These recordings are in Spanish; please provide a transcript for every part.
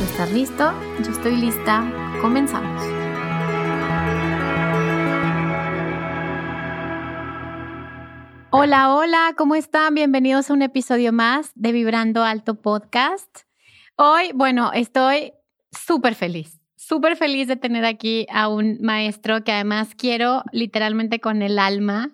Estás listo, yo estoy lista, comenzamos. Hola, hola, ¿cómo están? Bienvenidos a un episodio más de Vibrando Alto Podcast. Hoy, bueno, estoy súper feliz, súper feliz de tener aquí a un maestro que además quiero literalmente con el alma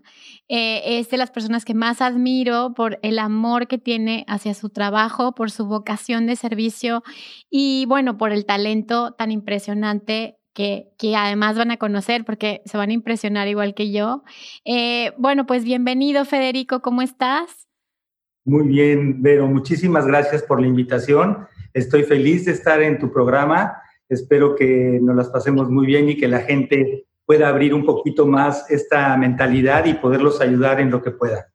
eh, es de las personas que más admiro por el amor que tiene hacia su trabajo, por su vocación de servicio y bueno, por el talento tan impresionante que, que, además van a conocer porque se van a impresionar igual que yo. Eh, bueno, pues bienvenido Federico, ¿cómo estás? Muy bien, Vero, muchísimas gracias por la invitación. Estoy feliz de estar en tu programa. Espero que nos las pasemos muy bien y que la gente pueda abrir un poquito más esta mentalidad y poderlos ayudar en lo que pueda.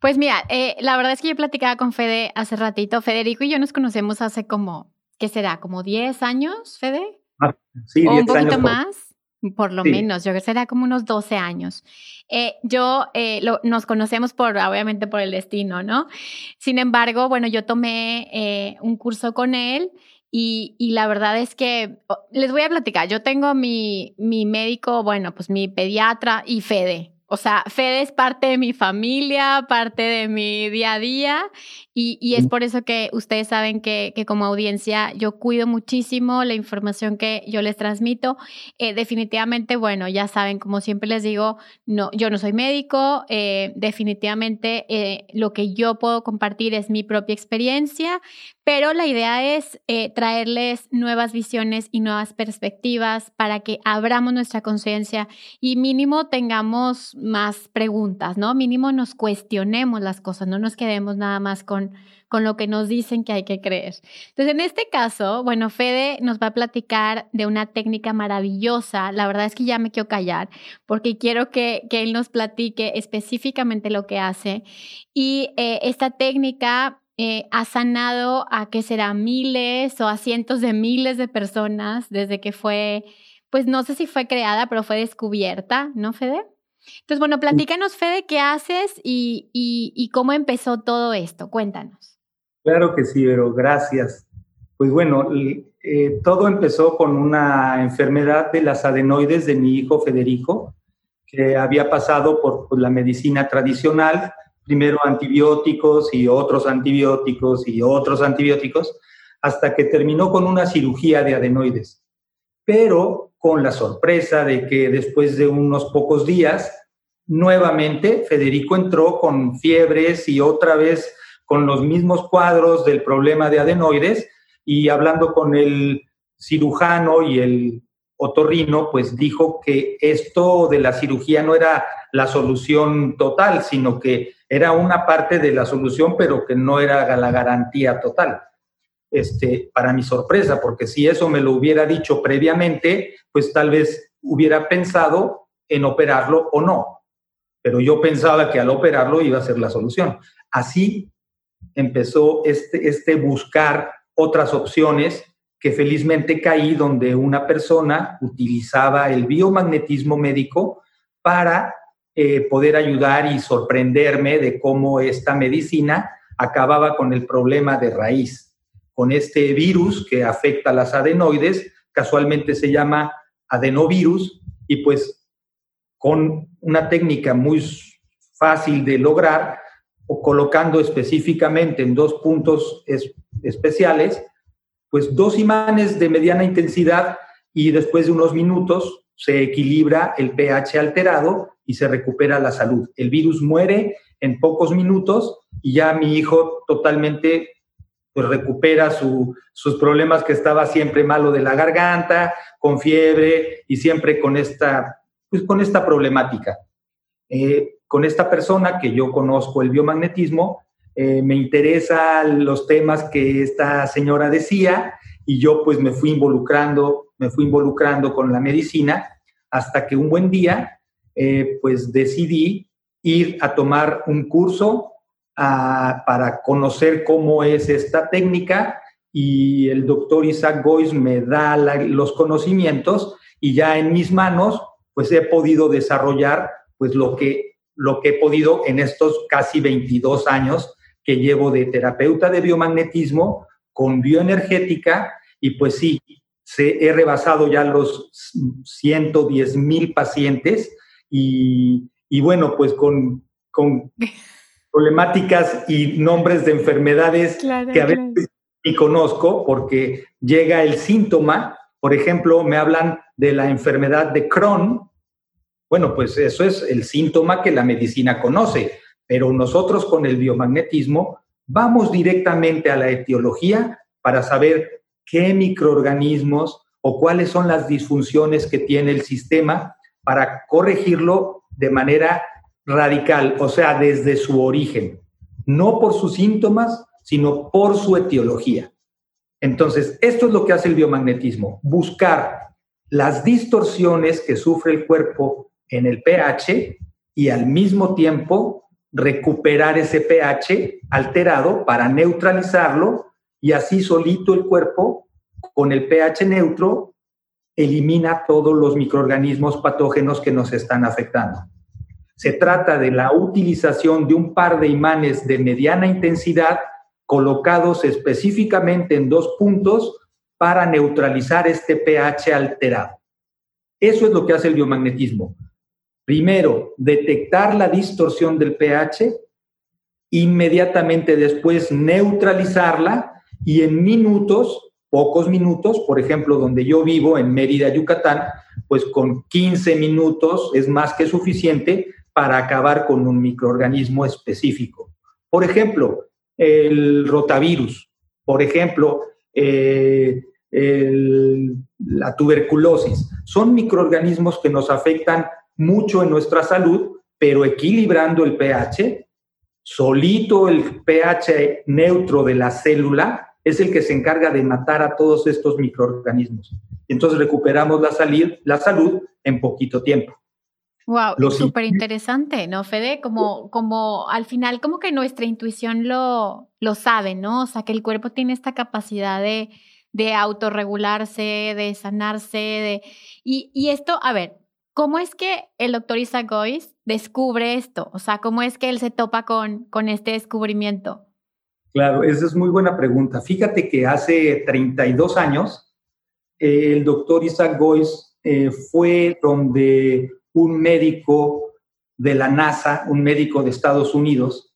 Pues mira, eh, la verdad es que yo platicaba con Fede hace ratito. Federico y yo nos conocemos hace como, ¿qué será? ¿Como 10 años, Fede? Ah, sí, ¿O un poquito más, por lo menos. Yo creo que será como unos 12 años. Eh, yo eh, nos conocemos por, obviamente, por el destino, ¿no? Sin embargo, bueno, yo tomé un curso con él y, la verdad es que les voy a platicar. Yo tengo mi, mi médico, bueno, pues mi pediatra y Fede. O sea, Fede es parte de mi familia, parte de mi día a día y, y es por eso que ustedes saben que, que, como audiencia yo cuido muchísimo la información que yo les transmito. Eh, definitivamente, bueno, ya saben, como siempre les digo, no, yo no soy médico, eh, definitivamente eh, lo que yo puedo compartir es mi propia experiencia, pero la idea es eh, traerles nuevas visiones y nuevas perspectivas para que abramos nuestra conciencia y mínimo tengamos más preguntas, ¿no? Mínimo nos cuestionemos las cosas, no nos quedemos nada más con, con lo que nos dicen que hay que creer. Entonces, en este caso, bueno, Fede nos va a platicar de una técnica maravillosa. La verdad es que ya me quiero callar porque quiero que, que él nos platique específicamente lo que hace. Y eh, esta técnica eh, ha sanado a que será miles o a cientos de miles de personas desde que fue, pues no sé si fue creada, pero fue descubierta, ¿no, Fede? Entonces, bueno, platícanos, Fede, qué haces y, y, cómo empezó todo esto. Cuéntanos. Claro que sí, pero gracias. Pues bueno, eh, todo empezó con una enfermedad de las adenoides de mi hijo Federico, que había pasado por, por la medicina tradicional, primero antibióticos y otros antibióticos y otros antibióticos, hasta que terminó con una cirugía de adenoides. Pero con la sorpresa de que después de unos pocos días, nuevamente Federico entró con fiebres y otra vez con los mismos cuadros del problema de adenoides y hablando con el cirujano y el otorrino, pues dijo que esto de la cirugía no era la solución total, sino que era una parte de la solución, pero que no era la garantía total. Este, para mi sorpresa, porque si eso me lo hubiera dicho previamente, pues tal vez hubiera pensado en operarlo o no. Pero yo pensaba que al operarlo iba a ser la solución. Así empezó este, este buscar otras opciones que felizmente caí donde una persona utilizaba el biomagnetismo médico para eh, poder ayudar y sorprenderme de cómo esta medicina acababa con el problema de raíz, con este virus que afecta a las adenoides, casualmente se llama adenovirus, y pues con una técnica muy fácil de lograr, colocando específicamente en dos puntos especiales, pues dos imanes de mediana intensidad y después de unos minutos se equilibra el pH alterado y se recupera la salud. El virus muere en pocos minutos y ya mi hijo totalmente pues, recupera sus problemas que estaba siempre malo de la garganta, con fiebre y siempre con esta, pues, con esta problemática. Eh, con esta persona que yo conozco el biomagnetismo, eh, me interesan los temas que esta señora decía y yo pues me fui involucrando, me fui involucrando con la medicina hasta que un buen día eh, pues decidí ir a tomar un curso para conocer cómo es esta técnica y el doctor Isaac Gois me da los conocimientos y ya en mis manos pues he podido desarrollar pues lo que, lo que he podido en estos casi 22 años que llevo de terapeuta de biomagnetismo con bioenergética y pues sí, se, he rebasado ya los 110 mil pacientes y, bueno, pues con, con problemáticas y nombres de enfermedades que a veces ni conozco porque llega el síntoma, por ejemplo, me hablan de la enfermedad de Crohn, bueno, pues eso es el síntoma que la medicina conoce, pero nosotros con el biomagnetismo vamos directamente a la etiología para saber qué microorganismos o cuáles son las disfunciones que tiene el sistema para corregirlo de manera radical, o sea, desde su origen, no por sus síntomas, sino por su etiología. Entonces, esto es lo que hace el biomagnetismo, buscar las distorsiones que sufre el cuerpo en el pH y al mismo tiempo recuperar ese pH alterado para neutralizarlo y así solito el cuerpo con el pH neutro elimina todos los microorganismos patógenos que nos están afectando. Se trata de la utilización de un par de imanes de mediana intensidad colocados específicamente en dos puntos para neutralizar este pH alterado. Eso es lo que hace el biomagnetismo. Primero, detectar la distorsión del pH, inmediatamente después neutralizarla y en minutos, pocos minutos, por ejemplo, donde yo vivo en Mérida, Yucatán, pues con 15 minutos es más que suficiente para acabar con un microorganismo específico. Por ejemplo, el rotavirus, por ejemplo, eh, la tuberculosis. Son microorganismos que nos afectan mucho en nuestra salud, pero equilibrando el pH, solito el pH neutro de la célula es el que se encarga de matar a todos estos microorganismos. Entonces recuperamos la, la salud en poquito tiempo. Wow, súper interesante, ¿no, Fede? Como, como al final, como que nuestra intuición lo, lo sabe, ¿no? O sea, que el cuerpo tiene esta capacidad de, de autorregularse, de sanarse, de... Y, y esto, a ver, ¿Cómo es que el doctor Isaac descubre esto? O sea, ¿cómo es que él se topa con, con este descubrimiento? Claro, esa es muy buena pregunta. Fíjate que hace 32 años el doctor Isaac Gois eh, fue donde un médico de la NASA, un médico de Estados Unidos,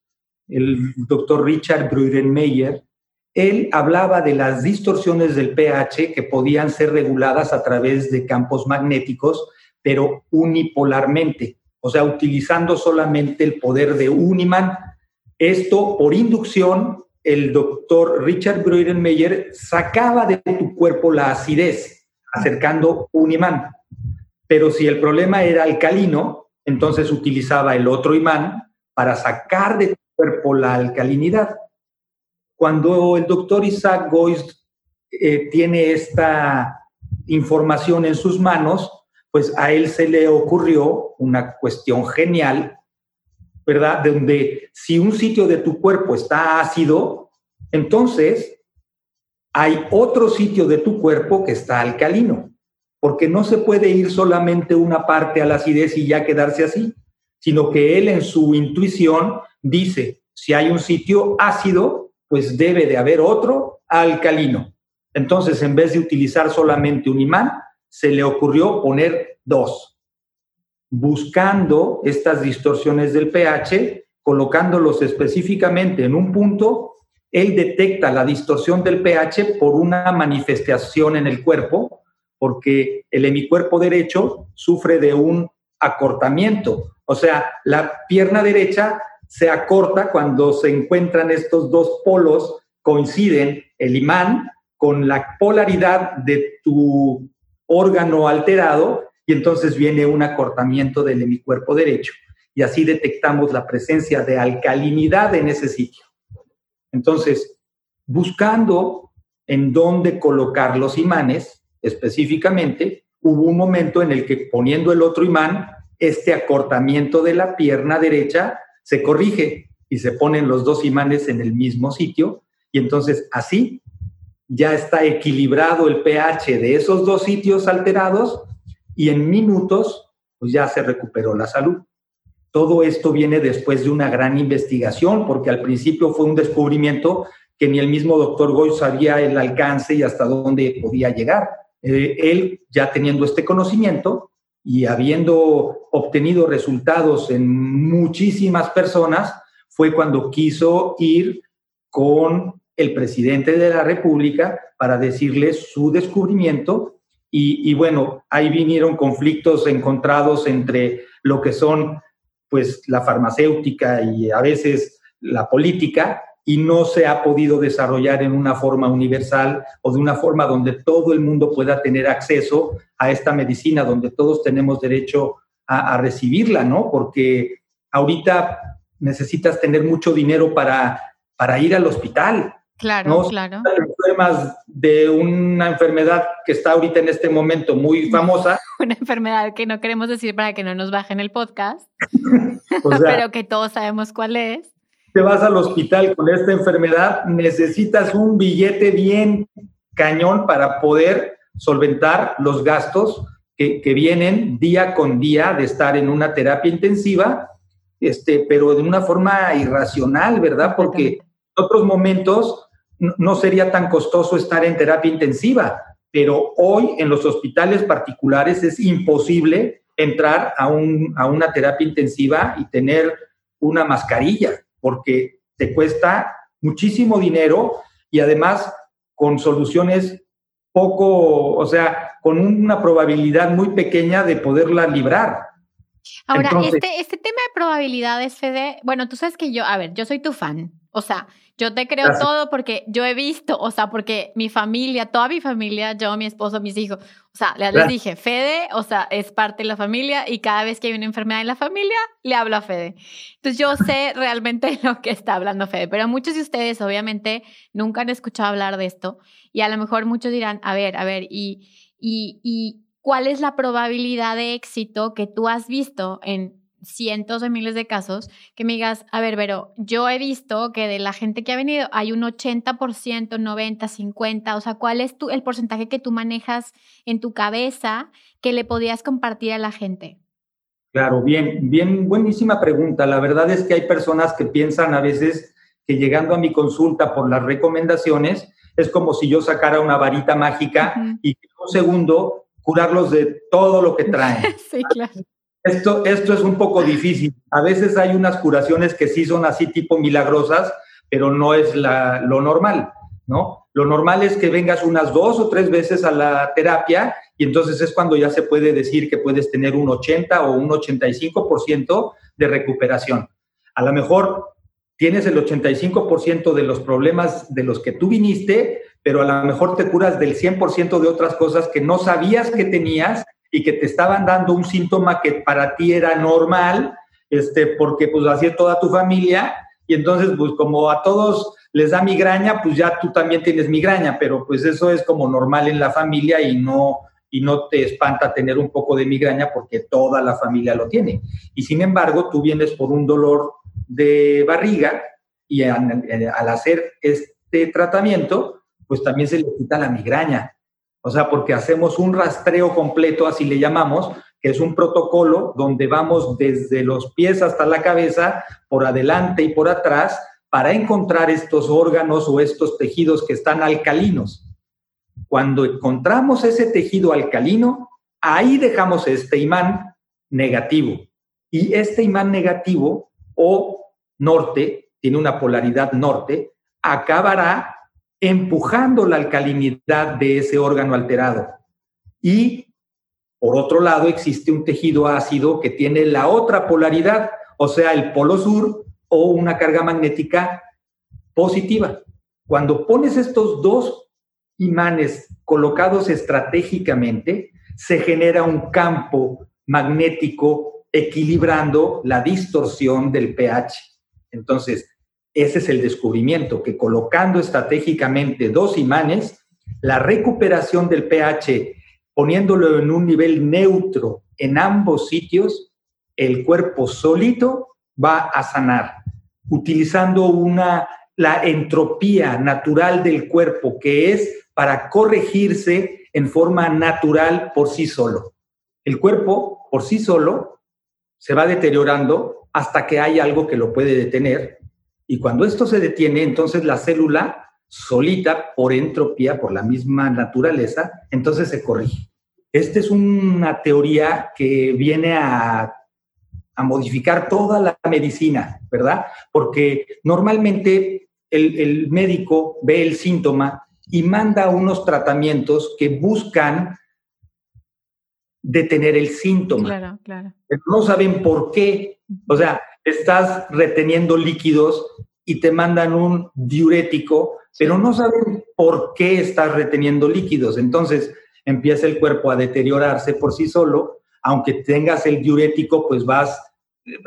el doctor Richard Brudenmeyer, él hablaba de las distorsiones del pH que podían ser reguladas a través de campos magnéticos pero unipolarmente, o sea, utilizando solamente el poder de un imán. Esto por inducción, el doctor Richard Breurenmeyer sacaba de tu cuerpo la acidez acercando un imán. Pero si el problema era alcalino, entonces utilizaba el otro imán para sacar de tu cuerpo la alcalinidad. Cuando el doctor Isaac Goist eh, tiene esta información en sus manos, pues a él se le ocurrió una cuestión genial, ¿verdad? Donde si un sitio de tu cuerpo está ácido, entonces hay otro sitio de tu cuerpo que está alcalino, porque no se puede ir solamente una parte a la acidez y ya quedarse así, sino que él en su intuición dice, si hay un sitio ácido, pues debe de haber otro alcalino. Entonces, en vez de utilizar solamente un imán, se le ocurrió poner dos, buscando estas distorsiones del pH, colocándolos específicamente en un punto, él detecta la distorsión del pH por una manifestación en el cuerpo, porque el hemicuerpo derecho sufre de un acortamiento. O sea, la pierna derecha se acorta cuando se encuentran estos dos polos, coinciden el imán con la polaridad de tu órgano alterado y entonces viene un acortamiento del hemicuerpo derecho y así detectamos la presencia de alcalinidad en ese sitio. Entonces, buscando en dónde colocar los imanes, específicamente, hubo un momento en el que poniendo el otro imán, este acortamiento de la pierna derecha se corrige y se ponen los dos imanes en el mismo sitio y entonces así ya está equilibrado el pH de esos dos sitios alterados y en minutos pues ya se recuperó la salud. Todo esto viene después de una gran investigación, porque al principio fue un descubrimiento que ni el mismo doctor Goy sabía el alcance y hasta dónde podía llegar. Eh, él, ya teniendo este conocimiento y habiendo obtenido resultados en muchísimas personas, fue cuando quiso ir con el presidente de la República para decirle su descubrimiento. Y, bueno, ahí vinieron conflictos encontrados entre lo que son pues la farmacéutica y a veces la política y no se ha podido desarrollar en una forma universal o de una forma donde todo el mundo pueda tener acceso a esta medicina, donde todos tenemos derecho a, recibirla, ¿no? Porque ahorita necesitas tener mucho dinero para, para ir al hospital. Claro, claro. Enfermas de una enfermedad que está ahorita en este momento muy famosa. Una enfermedad que no queremos decir para que no nos bajen el podcast, pero que todos sabemos cuál es te vas al hospital con esta enfermedad, necesitas un billete bien cañón para poder solventar los gastos que, vienen día con día de estar en una terapia intensiva, este, pero de una forma irracional, ¿verdad? Porque en otros momentos no sería tan costoso estar en terapia intensiva, pero hoy en los hospitales particulares es imposible entrar a, un, a una terapia intensiva y tener una mascarilla porque te cuesta muchísimo dinero y además con soluciones poco, o sea, con una probabilidad muy pequeña de poderla librar. Ahora, este, este tema de probabilidades, Fede, bueno, tú sabes que yo, a ver, yo soy tu fan, o sea, yo te creo todo porque yo he visto, o sea, porque mi familia, toda mi familia, yo, mi esposo, mis hijos, o sea, les dije, Fede, o sea, es parte de la familia y cada vez que hay una enfermedad en la familia, le hablo a Fede. Entonces yo sé realmente lo que está hablando Fede, pero muchos de ustedes obviamente nunca han escuchado hablar de esto y a lo mejor muchos dirán, a ver, a ver, y, y, y ¿cuál es la probabilidad de éxito que tú has visto en cientos de miles de casos, que me digas, a ver, pero yo he visto que de la gente que ha venido hay un 80%, 90, 50, o sea, ¿cuál es tu, el porcentaje que tú manejas en tu cabeza que le podías compartir a la gente? Claro, bien, bien, buenísima pregunta. La verdad es que hay personas que piensan a veces que llegando a mi consulta por las recomendaciones es como si yo sacara una varita mágica y en un segundo curarlos de todo lo que traen. sí, claro. Esto, esto es un poco difícil. A veces hay unas curaciones que sí son así tipo milagrosas, pero no es la, lo normal, ¿no? Lo normal es que vengas unas dos o tres veces a la terapia y entonces es cuando ya se puede decir que puedes tener un 80 o un 85% de recuperación. A lo mejor tienes el 85% de los problemas de los que tú viniste, pero a lo mejor te curas del 100% de otras cosas que no sabías que tenías y que te estaban dando un síntoma que para ti era normal, este, porque pues así es toda tu familia, y entonces pues como a todos les da migraña, pues ya tú también tienes migraña, pero pues eso es como normal en la familia y no, y no te espanta tener un poco de migraña porque toda la familia lo tiene. Y sin embargo, tú vienes por un dolor de barriga y al, al hacer este tratamiento, pues también se le quita la migraña. O sea, porque hacemos un rastreo completo, así le llamamos, que es un protocolo donde vamos desde los pies hasta la cabeza, por adelante y por atrás, para encontrar estos órganos o estos tejidos que están alcalinos. Cuando encontramos ese tejido alcalino, ahí dejamos este imán negativo. Y este imán negativo o norte, tiene una polaridad norte, acabará empujando la alcalinidad de ese órgano alterado. Y por otro lado, existe un tejido ácido que tiene la otra polaridad, o sea, el polo sur o una carga magnética positiva. Cuando pones estos dos imanes colocados estratégicamente, se genera un campo magnético equilibrando la distorsión del pH. Entonces, ese es el descubrimiento, que colocando estratégicamente dos imanes, la recuperación del pH, poniéndolo en un nivel neutro en ambos sitios, el cuerpo solito va a sanar, utilizando una, la entropía natural del cuerpo, que es para corregirse en forma natural por sí solo. El cuerpo por sí solo se va deteriorando hasta que hay algo que lo puede detener y cuando esto se detiene, entonces la célula solita por entropía, por la misma naturaleza, entonces se corrige. Esta es una teoría que viene a, a modificar toda la medicina, ¿verdad? Porque normalmente el, el médico ve el síntoma y manda unos tratamientos que buscan detener el síntoma. Claro, claro. Pero no saben por qué. O sea, estás reteniendo líquidos y te mandan un diurético, pero no saben por qué estás reteniendo líquidos. Entonces empieza el cuerpo a deteriorarse por sí solo. Aunque tengas el diurético, pues vas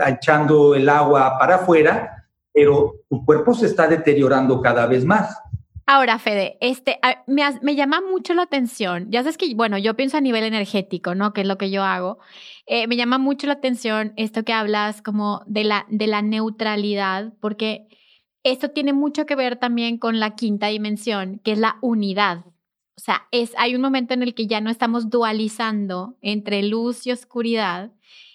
echando el agua para afuera, pero tu cuerpo se está deteriorando cada vez más. Ahora, Fede, este, me, llama mucho la atención. Ya sabes que, bueno, yo pienso a nivel energético, ¿no? Que es lo que yo hago. Eh, me llama mucho la atención esto que hablas como de la, de la neutralidad, porque esto tiene mucho que ver también con la quinta dimensión, que es la unidad. O sea, es, hay un momento en el que ya no estamos dualizando entre luz y oscuridad,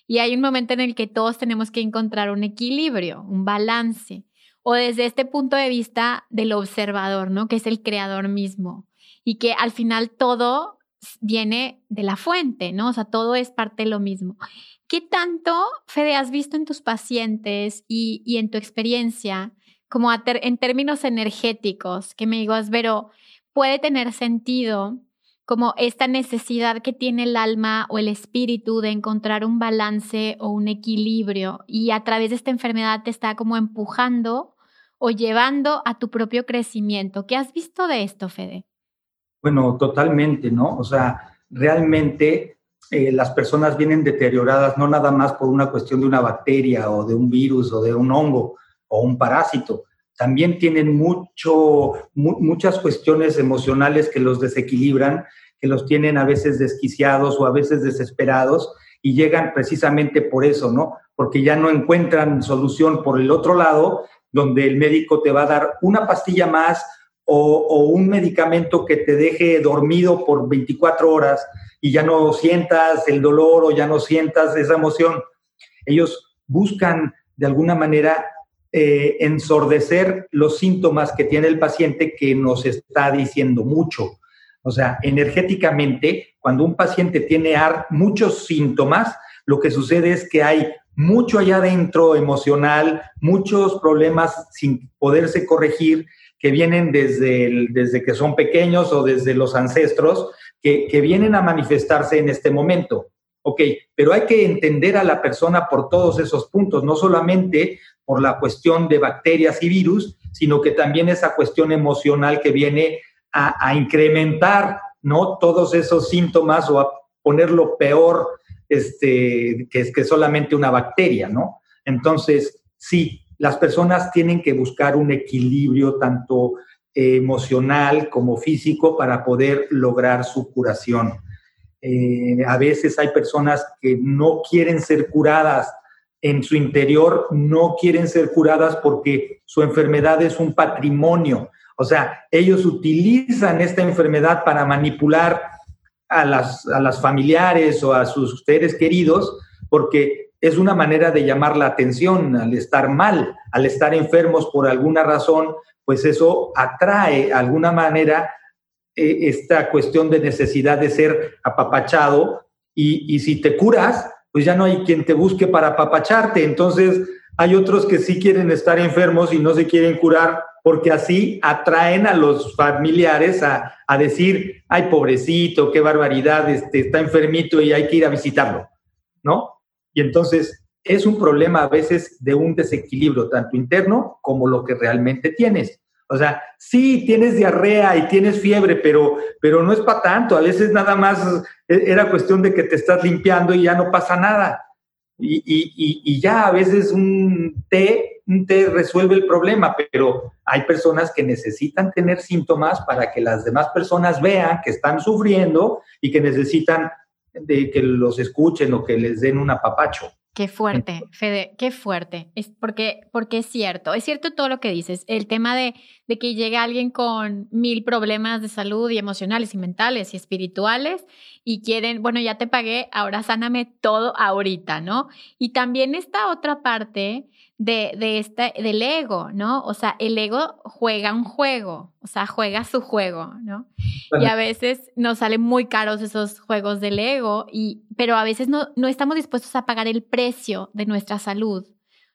y hay un momento en el que todos tenemos que encontrar un equilibrio, un balance o desde este punto de vista del observador, ¿no? Que es el creador mismo y que al final todo viene de la fuente, ¿no? O sea, todo es parte de lo mismo. ¿Qué tanto, Fede, has visto en tus pacientes y, en tu experiencia, como en términos energéticos, que me digas, pero puede tener sentido como esta necesidad que tiene el alma o el espíritu de encontrar un balance o un equilibrio y a través de esta enfermedad te está como empujando o llevando a tu propio crecimiento. ¿Qué has visto de esto, Fede? Bueno, totalmente, ¿no? O sea, realmente eh, las personas vienen deterioradas no nada más por una cuestión de una bacteria o de un virus o de un hongo o un parásito. También tienen mucho, muchas cuestiones emocionales que los desequilibran, que los tienen a veces desquiciados o a veces desesperados y llegan precisamente por eso, ¿no? Porque ya no encuentran solución por el otro lado donde el médico te va a dar una pastilla más o, un medicamento que te deje dormido por 24 horas y ya no sientas el dolor o ya no sientas esa emoción. Ellos buscan de alguna manera eh, ensordecer los síntomas que tiene el paciente que nos está diciendo mucho. O sea, energéticamente, cuando un paciente tiene muchos síntomas, lo que sucede es que hay mucho allá adentro emocional, muchos problemas sin poderse corregir que vienen desde, desde que son pequeños o desde los ancestros, que, que vienen a manifestarse en este momento. Ok, pero hay que entender a la persona por todos esos puntos, no solamente por la cuestión de bacterias y virus, sino que también esa cuestión emocional que viene a, incrementar, ¿no? Todos esos síntomas o a ponerlo peor este, que que solamente una bacteria, ¿no? Entonces, sí, las personas tienen que buscar un equilibrio tanto emocional como físico para poder lograr su curación. Eh, a veces hay personas que no quieren ser curadas en su interior, no quieren ser curadas porque su enfermedad es un patrimonio. O sea, ellos utilizan esta enfermedad para manipular a las, a las familiares o a sus seres queridos, porque es una manera de llamar la atención al estar mal, al estar enfermos por alguna razón, pues eso atrae de alguna manera eh, esta cuestión de necesidad de ser apapachado y, y, si te curas, pues ya no hay quien te busque para apapacharte. Entonces hay otros que sí quieren estar enfermos y no se quieren curar porque así atraen a los familiares a, decir, ay, pobrecito, qué barbaridad, este, está enfermito y hay que ir a visitarlo, ¿no? Y entonces es un problema a veces de un desequilibrio tanto interno como lo que realmente tienes. O sea, sí, tienes diarrea y tienes fiebre, pero, pero no es para tanto. A veces nada más e, era cuestión de que te estás limpiando y ya no pasa nada. Y, y, y, ya a veces un té, un té resuelve el problema, pero hay personas que necesitan tener síntomas para que las demás personas vean que están sufriendo y que necesitan de que los escuchen o que les den un apapacho. Qué fuerte, Fede, qué fuerte. Es porque, porque es cierto, es cierto todo lo que dices. El tema de, de que llegue alguien con mil problemas de salud y emocionales y mentales y espirituales y quieren, bueno, ya te pagué, ahora sáname todo ahorita, ¿no? Y también esta otra parte de, de este, del ego, ¿no? O sea, el ego juega un juego, o sea, juega su juego, ¿no? Y a veces nos salen muy caros esos juegos del ego, y, pero a veces no, no estamos dispuestos a pagar el precio de nuestra salud.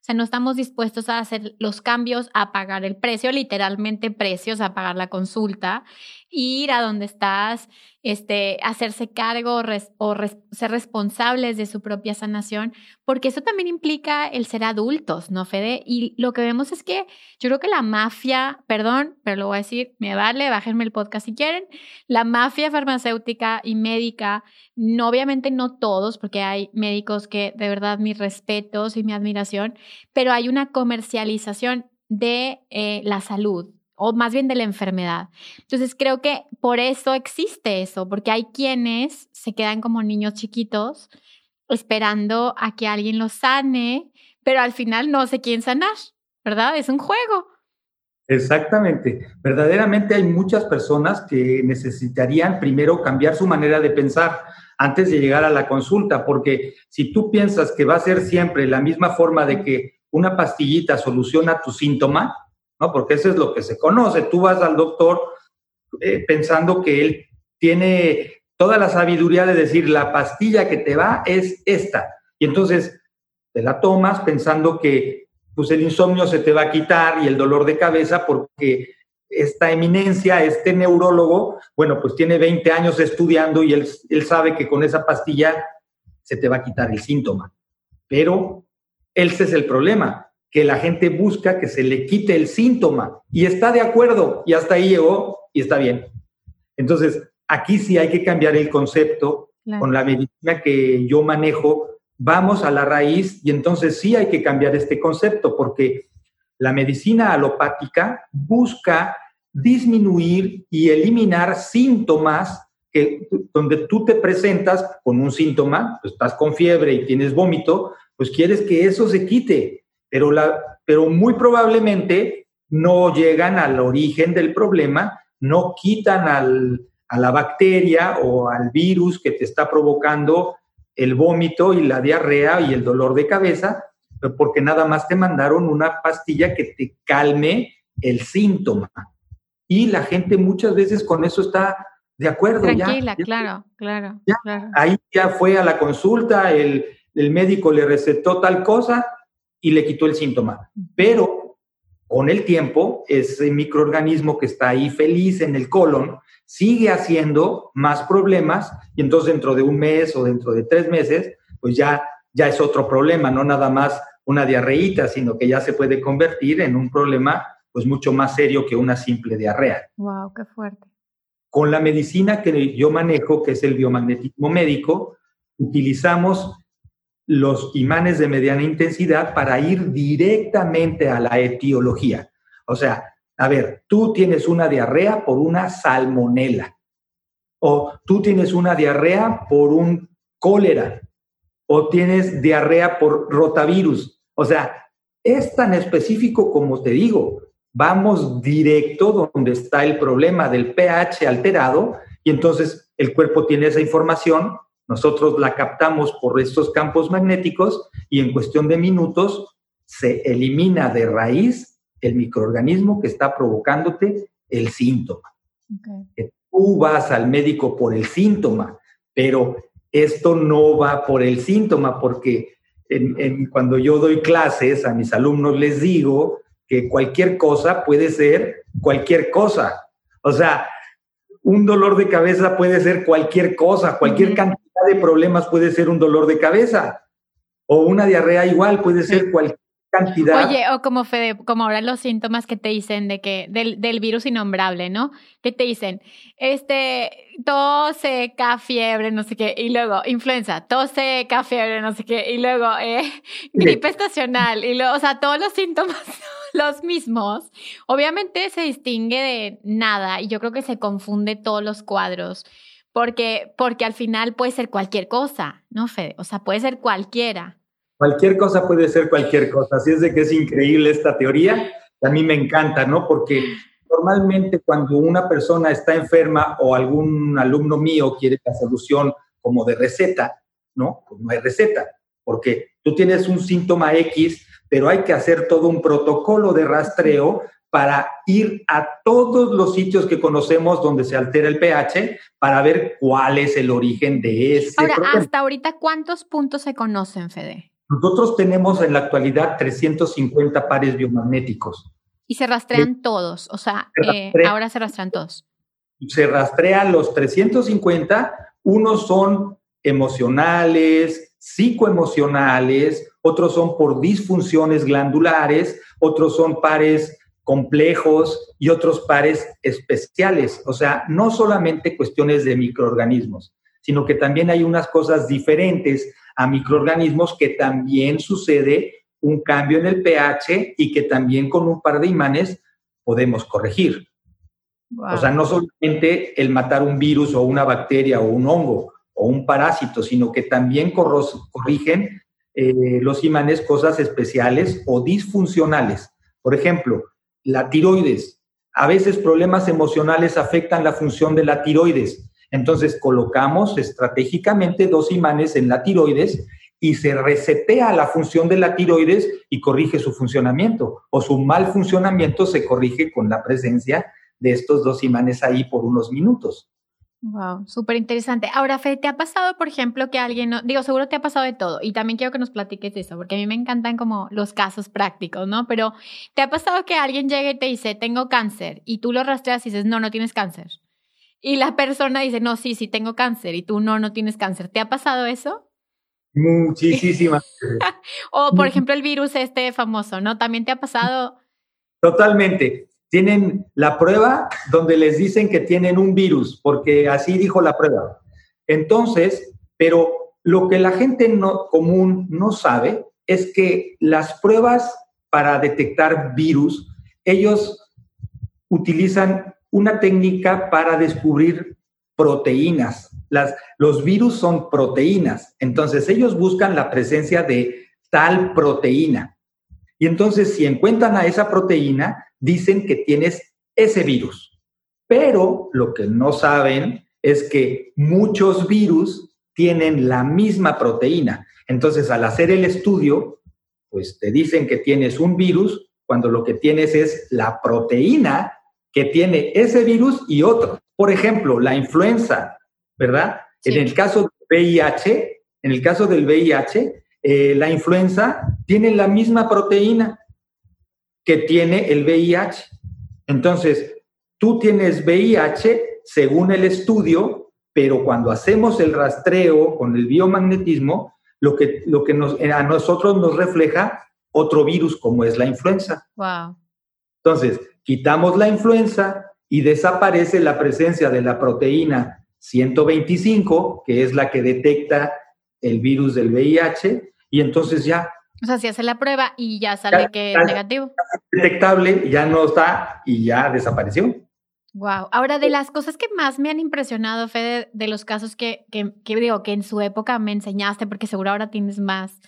O sea, no estamos dispuestos a hacer los cambios, a pagar el precio, literalmente precios, a pagar la consulta, ir a donde estás, este, hacerse cargo o ser responsables de su propia sanación, porque eso también implica el ser adultos, ¿no, Fede? Y lo que vemos es que yo creo que la mafia, perdón, pero lo voy a decir, me vale, bájenme el podcast si quieren, la mafia farmacéutica y médica, no, obviamente no todos, porque hay médicos que de verdad mis respetos y mi admiración, pero hay una comercialización de eh, la salud, o más bien de la enfermedad. Entonces creo que por eso existe eso, porque hay quienes se quedan como niños chiquitos esperando a que alguien los sane, pero al final no sé quién sanar, ¿verdad? Es un juego. Exactamente. Verdaderamente hay muchas personas que necesitarían primero cambiar su manera de pensar antes de llegar a la consulta, porque si tú piensas que va a ser siempre la misma forma de que una pastillita soluciona tu síntoma, porque eso es lo que se conoce. Tú vas al doctor eh, pensando que él tiene toda la sabiduría de decir, la pastilla que te va es esta. Y entonces te la tomas pensando que pues el insomnio se te va a quitar y el dolor de cabeza porque esta eminencia, este neurólogo, bueno, pues tiene 20 años estudiando y él, él sabe que con esa pastilla se te va a quitar el síntoma. Pero ese es el problema que la gente busca que se le quite el síntoma y está de acuerdo y hasta ahí llegó y está bien. Entonces, aquí sí hay que cambiar el concepto con la medicina que yo manejo. Vamos a la raíz y entonces sí hay que cambiar este concepto porque la medicina alopática busca disminuir y eliminar síntomas que donde tú te presentas con un síntoma, pues estás con fiebre y tienes vómito, pues quieres que eso se quite pero, la, pero muy probablemente no llegan al origen del problema, no quitan a la bacteria o al virus que te está provocando el vómito y la diarrea y el dolor de cabeza, porque nada más te mandaron una pastilla que te calme el síntoma. Y la gente muchas veces con eso está de acuerdo. Tranquila, claro, claro, claro. Ahí ya fue a la consulta, el, el médico le recetó tal cosa y le quitó el síntoma. Pero con el tiempo, ese microorganismo que está ahí feliz en el colon sigue haciendo más problemas y entonces dentro de un mes o dentro de tres meses, pues ya, ya es otro problema, no nada más una diarreíta, sino que ya se puede convertir en un problema pues mucho más serio que una simple diarrea. Wow, qué fuerte. Con la medicina que yo manejo, que es el biomagnetismo médico, utilizamos los imanes de mediana intensidad para ir directamente a la etiología. O sea, a ver, tú tienes una diarrea por una salmonela, o tú tienes una diarrea por un cólera, o tienes diarrea por rotavirus. O sea, es tan específico como te digo. Vamos directo donde está el problema del pH alterado y entonces el cuerpo tiene esa información nosotros la captamos por estos campos magnéticos y en cuestión de minutos se elimina de raíz el microorganismo que está provocándote el síntoma. Tú vas al médico por el síntoma, pero esto no va por el síntoma porque cuando yo doy clases a mis alumnos les digo que cualquier cosa puede ser cualquier cosa. O sea, un dolor de cabeza puede ser cualquier cosa, cualquier cantidad de problemas puede ser un dolor de cabeza. O una diarrea igual puede ser cualquier cantidad. Oye, o como Fede, como ahora los síntomas que te dicen de que, del, del virus innombrable, ¿no? Que te dicen, este, tos seca, fiebre, no sé qué, y luego influenza, tos seca, fiebre, no sé qué, y luego eh, gripe estacional, y luego, o sea, todos los síntomas los mismos. Obviamente se distingue de nada, y yo creo que se confunde todos los cuadros. Porque, porque al final puede ser cualquier cosa, ¿no, Fede? O sea, puede ser cualquiera. Cualquier cosa puede ser cualquier cosa. Así es de que es increíble esta teoría. A mí me encanta, ¿no? Porque normalmente cuando una persona está enferma o algún alumno mío quiere la solución como de receta, ¿no? Pues no hay receta, porque tú tienes un síntoma X, pero hay que hacer todo un protocolo de rastreo para ir a todos los sitios que conocemos donde se altera el pH para ver cuál es el origen de ese Ahora, hasta ahorita, ¿cuántos puntos se conocen, Fede? Nosotros tenemos en la actualidad 350 pares biomagnéticos. Y se rastrean todos, o sea, eh, ahora se rastrean todos. Se rastrean los 350, unos son emocionales, psicoemocionales, otros son por disfunciones glandulares, otros son pares complejos y otros pares especiales. O sea, no solamente cuestiones de microorganismos, sino que también hay unas cosas diferentes a microorganismos que también sucede un cambio en el pH y que también con un par de imanes podemos corregir. O sea, no solamente el matar un virus o una bacteria o un hongo o un parásito, sino que también corrigen eh, los imanes cosas especiales o disfuncionales. Por ejemplo, la tiroides. A veces problemas emocionales afectan la función de la tiroides entonces colocamos estratégicamente dos imanes en la tiroides y se resetea la función de la tiroides y corrige su funcionamiento. O su mal funcionamiento se corrige con la presencia de estos dos imanes ahí por unos minutos. Wow, súper interesante. Ahora, Fede, ¿te ha pasado, por ejemplo, que alguien, no, digo, seguro te ha pasado de todo, y también quiero que nos platiques de eso, porque a mí me encantan como los casos prácticos, ¿no? Pero, ¿te ha pasado que alguien llegue y te dice, tengo cáncer, y tú lo rastreas y dices, no, no tienes cáncer? y la persona dice, no, sí, sí tengo cáncer y tú no, no tienes cáncer. ¿Te ha pasado eso? Muchísimas. o, por ejemplo, el virus este famoso, ¿no? ¿También te ha pasado? Totalmente. Tienen la prueba donde les dicen que tienen un virus, porque así dijo la prueba. Entonces, pero lo que la gente no, común no sabe es que las pruebas para detectar virus, ellos utilizan una técnica para descubrir proteínas. Las, los virus son proteínas, entonces ellos buscan la presencia de tal proteína. Y entonces si encuentran a esa proteína, dicen que tienes ese virus. Pero lo que no saben es que muchos virus tienen la misma proteína. Entonces al hacer el estudio, pues te dicen que tienes un virus cuando lo que tienes es la proteína que tiene ese virus y otro. Por ejemplo, la influenza, ¿verdad? En el caso del VIH, en el caso del VIH, eh, la influenza tiene la misma proteína que tiene el VIH. Entonces, tú tienes VIH según el estudio, pero cuando hacemos el rastreo con el biomagnetismo, lo que, lo que nos, a nosotros nos refleja otro virus como es la influenza. Wow. Entonces, quitamos la influenza y desaparece la presencia de la proteína 125, que es la que detecta el virus del VIH, y entonces ya. O sea, si hace la prueba y ya sale que es negativo. Detectable, ya no está y ya desapareció. Wow. Ahora, de las cosas que más me han impresionado, Fede, de los casos que, que, que digo que en su época me enseñaste, porque seguro ahora tienes más,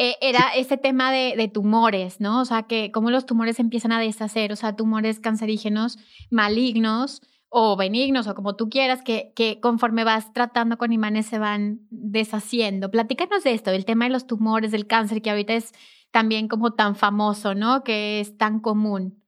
eh, era ese tema de, tumores, ¿no? O sea, que cómo los tumores empiezan a deshacer, o sea, tumores cancerígenos malignos o benignos o como tú quieras, que, que conforme vas tratando con imanes se van deshaciendo. Platícanos de esto, del tema de los tumores, del cáncer, que ahorita es también como tan famoso, ¿no? Que es tan común.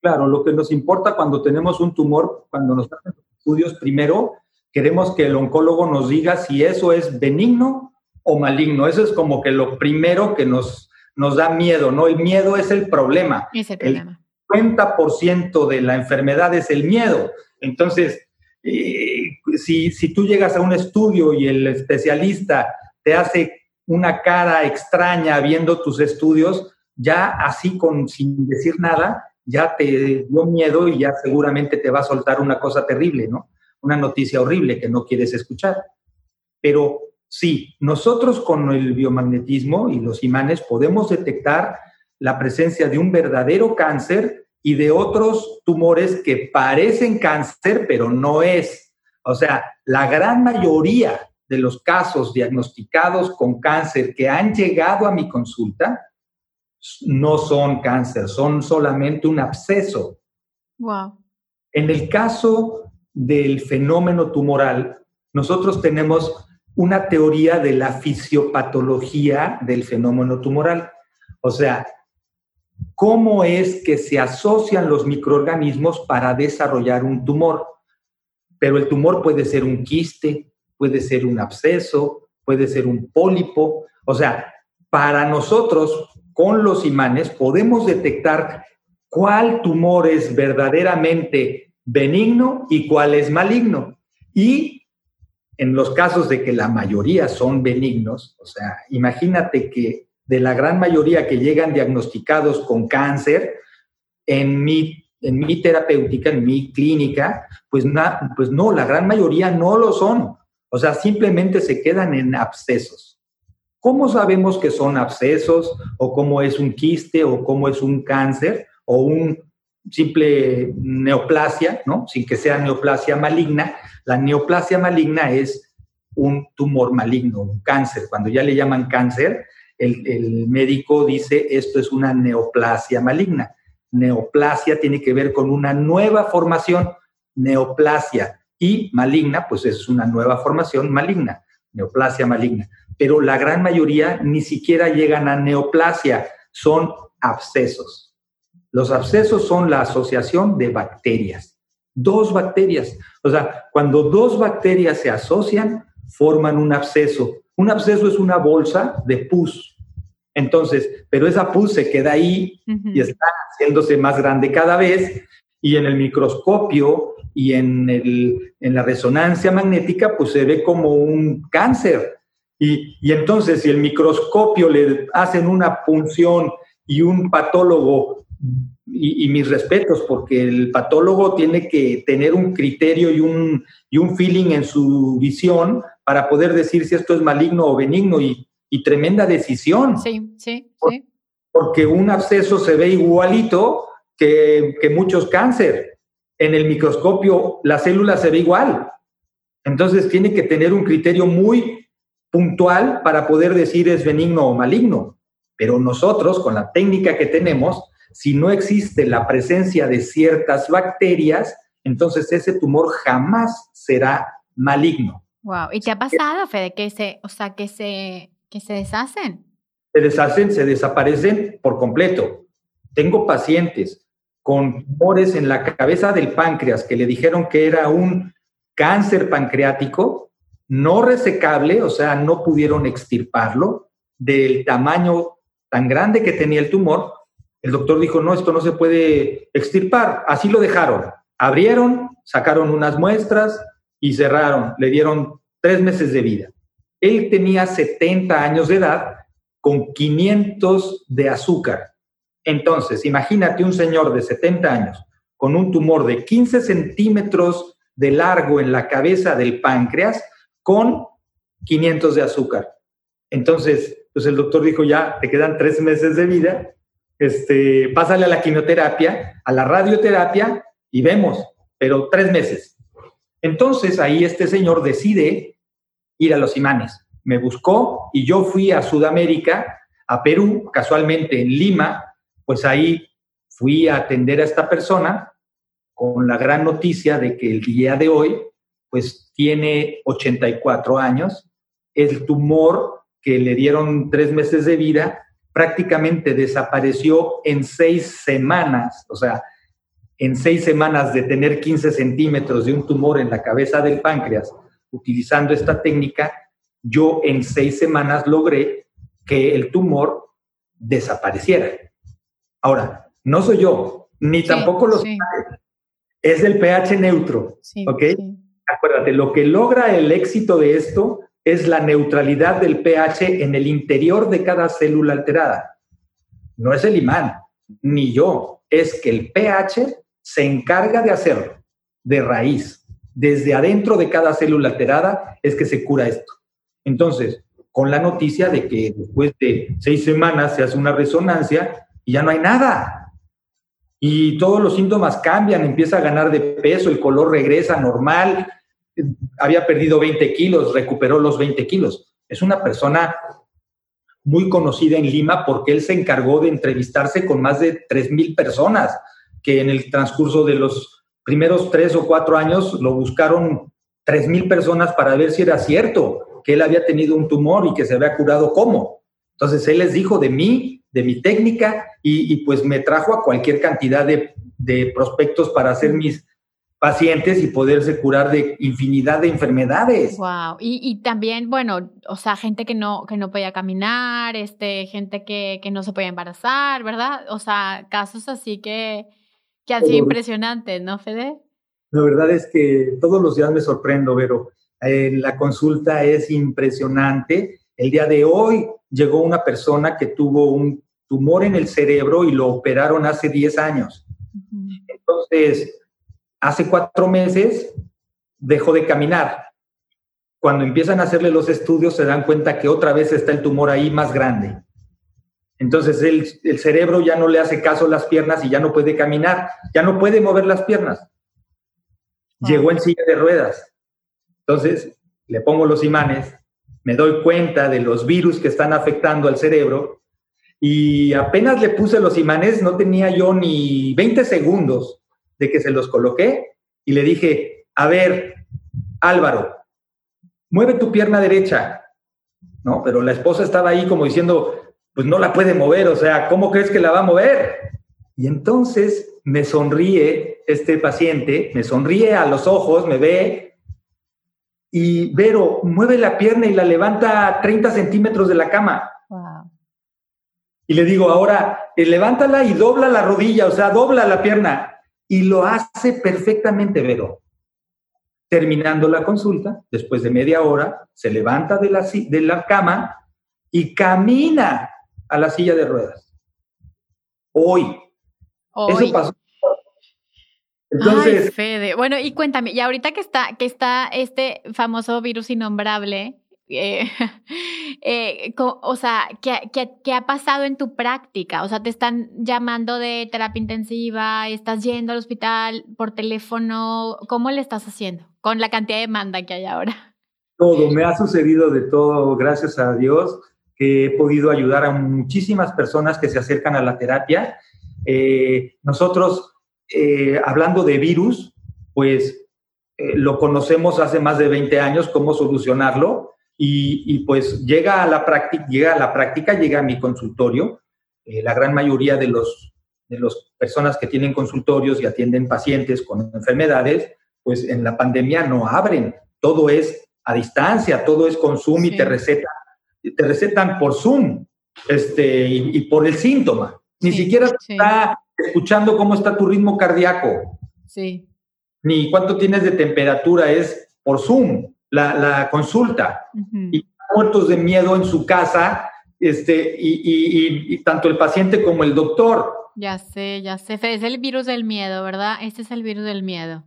Claro, lo que nos importa cuando tenemos un tumor, cuando nos hacen estudios, primero queremos que el oncólogo nos diga si eso es benigno o maligno. Eso es como que lo primero que nos, nos da miedo, ¿no? El miedo es el problema. Es el problema. El 50% de la enfermedad es el miedo. Entonces, eh, si, si tú llegas a un estudio y el especialista te hace una cara extraña viendo tus estudios, ya así con sin decir nada, ya te dio miedo y ya seguramente te va a soltar una cosa terrible, ¿no? Una noticia horrible que no quieres escuchar. Pero sí, nosotros con el biomagnetismo y los imanes podemos detectar la presencia de un verdadero cáncer y de otros tumores que parecen cáncer, pero no es. O sea, la gran mayoría de los casos diagnosticados con cáncer que han llegado a mi consulta no son cáncer, son solamente un absceso. Wow. En el caso del fenómeno tumoral, nosotros tenemos una teoría de la fisiopatología del fenómeno tumoral. O sea, cómo es que se asocian los microorganismos para desarrollar un tumor. Pero el tumor puede ser un quiste, puede ser un absceso, puede ser un pólipo. O sea, para nosotros, con los imanes, podemos detectar cuál tumor es verdaderamente benigno y cuál es maligno. Y en los casos de que la mayoría son benignos, o sea, imagínate que de la gran mayoría que llegan diagnosticados con cáncer, en mi, en mi terapéutica, en mi clínica, pues, pues no, la gran mayoría no lo son. O sea, simplemente se quedan en abscesos. ¿Cómo sabemos que son abscesos o cómo es un quiste o cómo es un cáncer o un simple neoplasia, ¿no? Sin que sea neoplasia maligna. La neoplasia maligna es un tumor maligno, un cáncer. Cuando ya le llaman cáncer, el, médico dice esto es una neoplasia maligna. Neoplasia tiene que ver con una nueva formación, neoplasia, y maligna, pues es una nueva formación maligna, neoplasia maligna. Pero la gran mayoría ni siquiera llegan a neoplasia, son abscesos. Los abscesos son la asociación de bacterias, dos bacterias. O sea, cuando dos bacterias se asocian, forman un absceso. Un absceso es una bolsa de pus, entonces, pero esa pus se queda ahí y está haciéndose más grande cada vez. Y en el microscopio y en, el, en la resonancia magnética pues se ve como un cáncer. Y, y entonces si el microscopio le hacen una punción y un patólogo, y, y, mis respetos, porque el patólogo tiene que tener un criterio y un, y un feeling en su visión para poder decir si esto es maligno o benigno y y tremenda decisión. Sí, sí, sí. Porque un absceso se ve igualito que, que muchos cáncer. En el microscopio la célula se ve igual. Entonces tiene que tener un criterio muy puntual para poder decir es benigno o maligno. Pero nosotros, con la técnica que tenemos, si no existe la presencia de ciertas bacterias, entonces ese tumor jamás será maligno. Wow. ¿Y te ha pasado, Fede, que se, o sea, que se que se deshacen. Se deshacen, se desaparecen por completo. Tengo pacientes con tumores en la cabeza del páncreas que le dijeron que era un cáncer pancreático no resecable, o sea, no pudieron extirparlo del tamaño tan grande que tenía el tumor. El doctor dijo, no, esto no se puede extirpar. Así lo dejaron. Abrieron, sacaron unas muestras y cerraron. Le dieron tres meses de vida. Él tenía 70 años de edad con 500 de azúcar. Entonces, imagínate un señor de 70 años con un tumor de 15 centímetros de largo en la cabeza del páncreas con 500 de azúcar. Entonces, pues el doctor dijo, ya, te quedan tres meses de vida, este, pásale a la quimioterapia, a la radioterapia y vemos, pero tres meses. Entonces ahí este señor decide ir a los imanes. Me buscó y yo fui a Sudamérica, a Perú, casualmente en Lima, pues ahí fui a atender a esta persona con la gran noticia de que el día de hoy, pues tiene 84 años, el tumor que le dieron tres meses de vida prácticamente desapareció en seis semanas, o sea, en seis semanas de tener 15 centímetros de un tumor en la cabeza del páncreas utilizando esta técnica, yo en seis semanas logré que el tumor desapareciera. Ahora, no soy yo, ni tampoco los es el pH neutro, ¿ok? Acuérdate, lo que logra el éxito de esto es la neutralidad del pH en el interior de cada célula alterada. No es el imán, ni yo, es que el pH se encarga de hacerlo de raíz. Desde adentro de cada célula alterada es que se cura esto. Entonces, con la noticia de que después de seis semanas se hace una resonancia y ya no hay nada. Y todos los síntomas cambian, empieza a ganar de peso, el color regresa normal, había perdido 20 kilos, recuperó los 20 kilos. Es una persona muy conocida en Lima porque él se encargó de entrevistarse con más de 3.000 personas que en el transcurso de los primeros tres o cuatro años lo buscaron 3.000 personas para ver si era cierto que él había tenido un tumor y que se había curado cómo. Entonces él les dijo de mí, de mi técnica y, pues me trajo a cualquier cantidad de, de prospectos para hacer mis pacientes y poderse curar de infinidad de enfermedades. Wow. Y, también, bueno, o sea, gente que no, que no podía caminar, este, gente que, no se podía embarazar, ¿verdad? O sea, casos así que, que han sido impresionantes, ¿no, Fede? La verdad es que todos los días me sorprendo, pero eh, la consulta es impresionante. El día de hoy llegó una persona que tuvo un tumor en el cerebro y lo operaron hace 10 años. Entonces, hace cuatro meses dejó de caminar. Cuando empiezan a hacerle los estudios se dan cuenta que otra vez está el tumor ahí más grande. Entonces el, cerebro ya no le hace caso a las piernas y ya no puede caminar, ya no puede mover las piernas. Llegó en silla de ruedas. Entonces le pongo los imanes, me doy cuenta de los virus que están afectando al cerebro y apenas le puse los imanes, no tenía yo ni 20 segundos de que se los coloqué y le dije, a ver, Álvaro, mueve tu pierna derecha. No, pero la esposa estaba ahí como diciendo, pues no la puede mover, o sea, ¿cómo crees que la va a mover? Y entonces me sonríe este paciente, me sonríe a los ojos, me ve y Vero mueve la pierna y la levanta a 30 centímetros de la cama. Y le digo, ahora, eh, levántala y dobla la rodilla, o sea, dobla la pierna y lo hace perfectamente, Vero. Terminando la consulta, después de media hora, se levanta de la, de la cama y camina a la silla de ruedas. Hoy. Eso pasó. Entonces, Ay, Fede. Bueno, y cuéntame, y ahorita que está, que está este famoso virus innombrable, eh, eh, o sea, ¿qué, ha pasado en tu práctica? O sea, te están llamando de terapia intensiva, estás yendo al hospital por teléfono, ¿cómo le estás haciendo con la cantidad de demanda que hay ahora? Todo, me ha sucedido de todo, gracias a Dios, he podido ayudar a muchísimas personas que se acercan a la terapia. Eh, nosotros, hablando de virus, pues lo conocemos hace más de 20 años, cómo solucionarlo y, pues llega a la práctica, llega a la práctica, llega a mi consultorio. Eh, la gran mayoría de los de las personas que tienen consultorios y atienden pacientes con enfermedades, pues en la pandemia no abren. Todo es a distancia, todo es con Zoom y te recetan, te recetan por Zoom este, y, por el síntoma. Ni siquiera está escuchando cómo está tu ritmo cardíaco. Sí. Ni cuánto tienes de temperatura, es por Zoom la, consulta. Y muertos de miedo en su casa, este, y, tanto el paciente como el doctor. Ya sé, ya sé. Es el virus del miedo, ¿verdad? Este es el virus del miedo.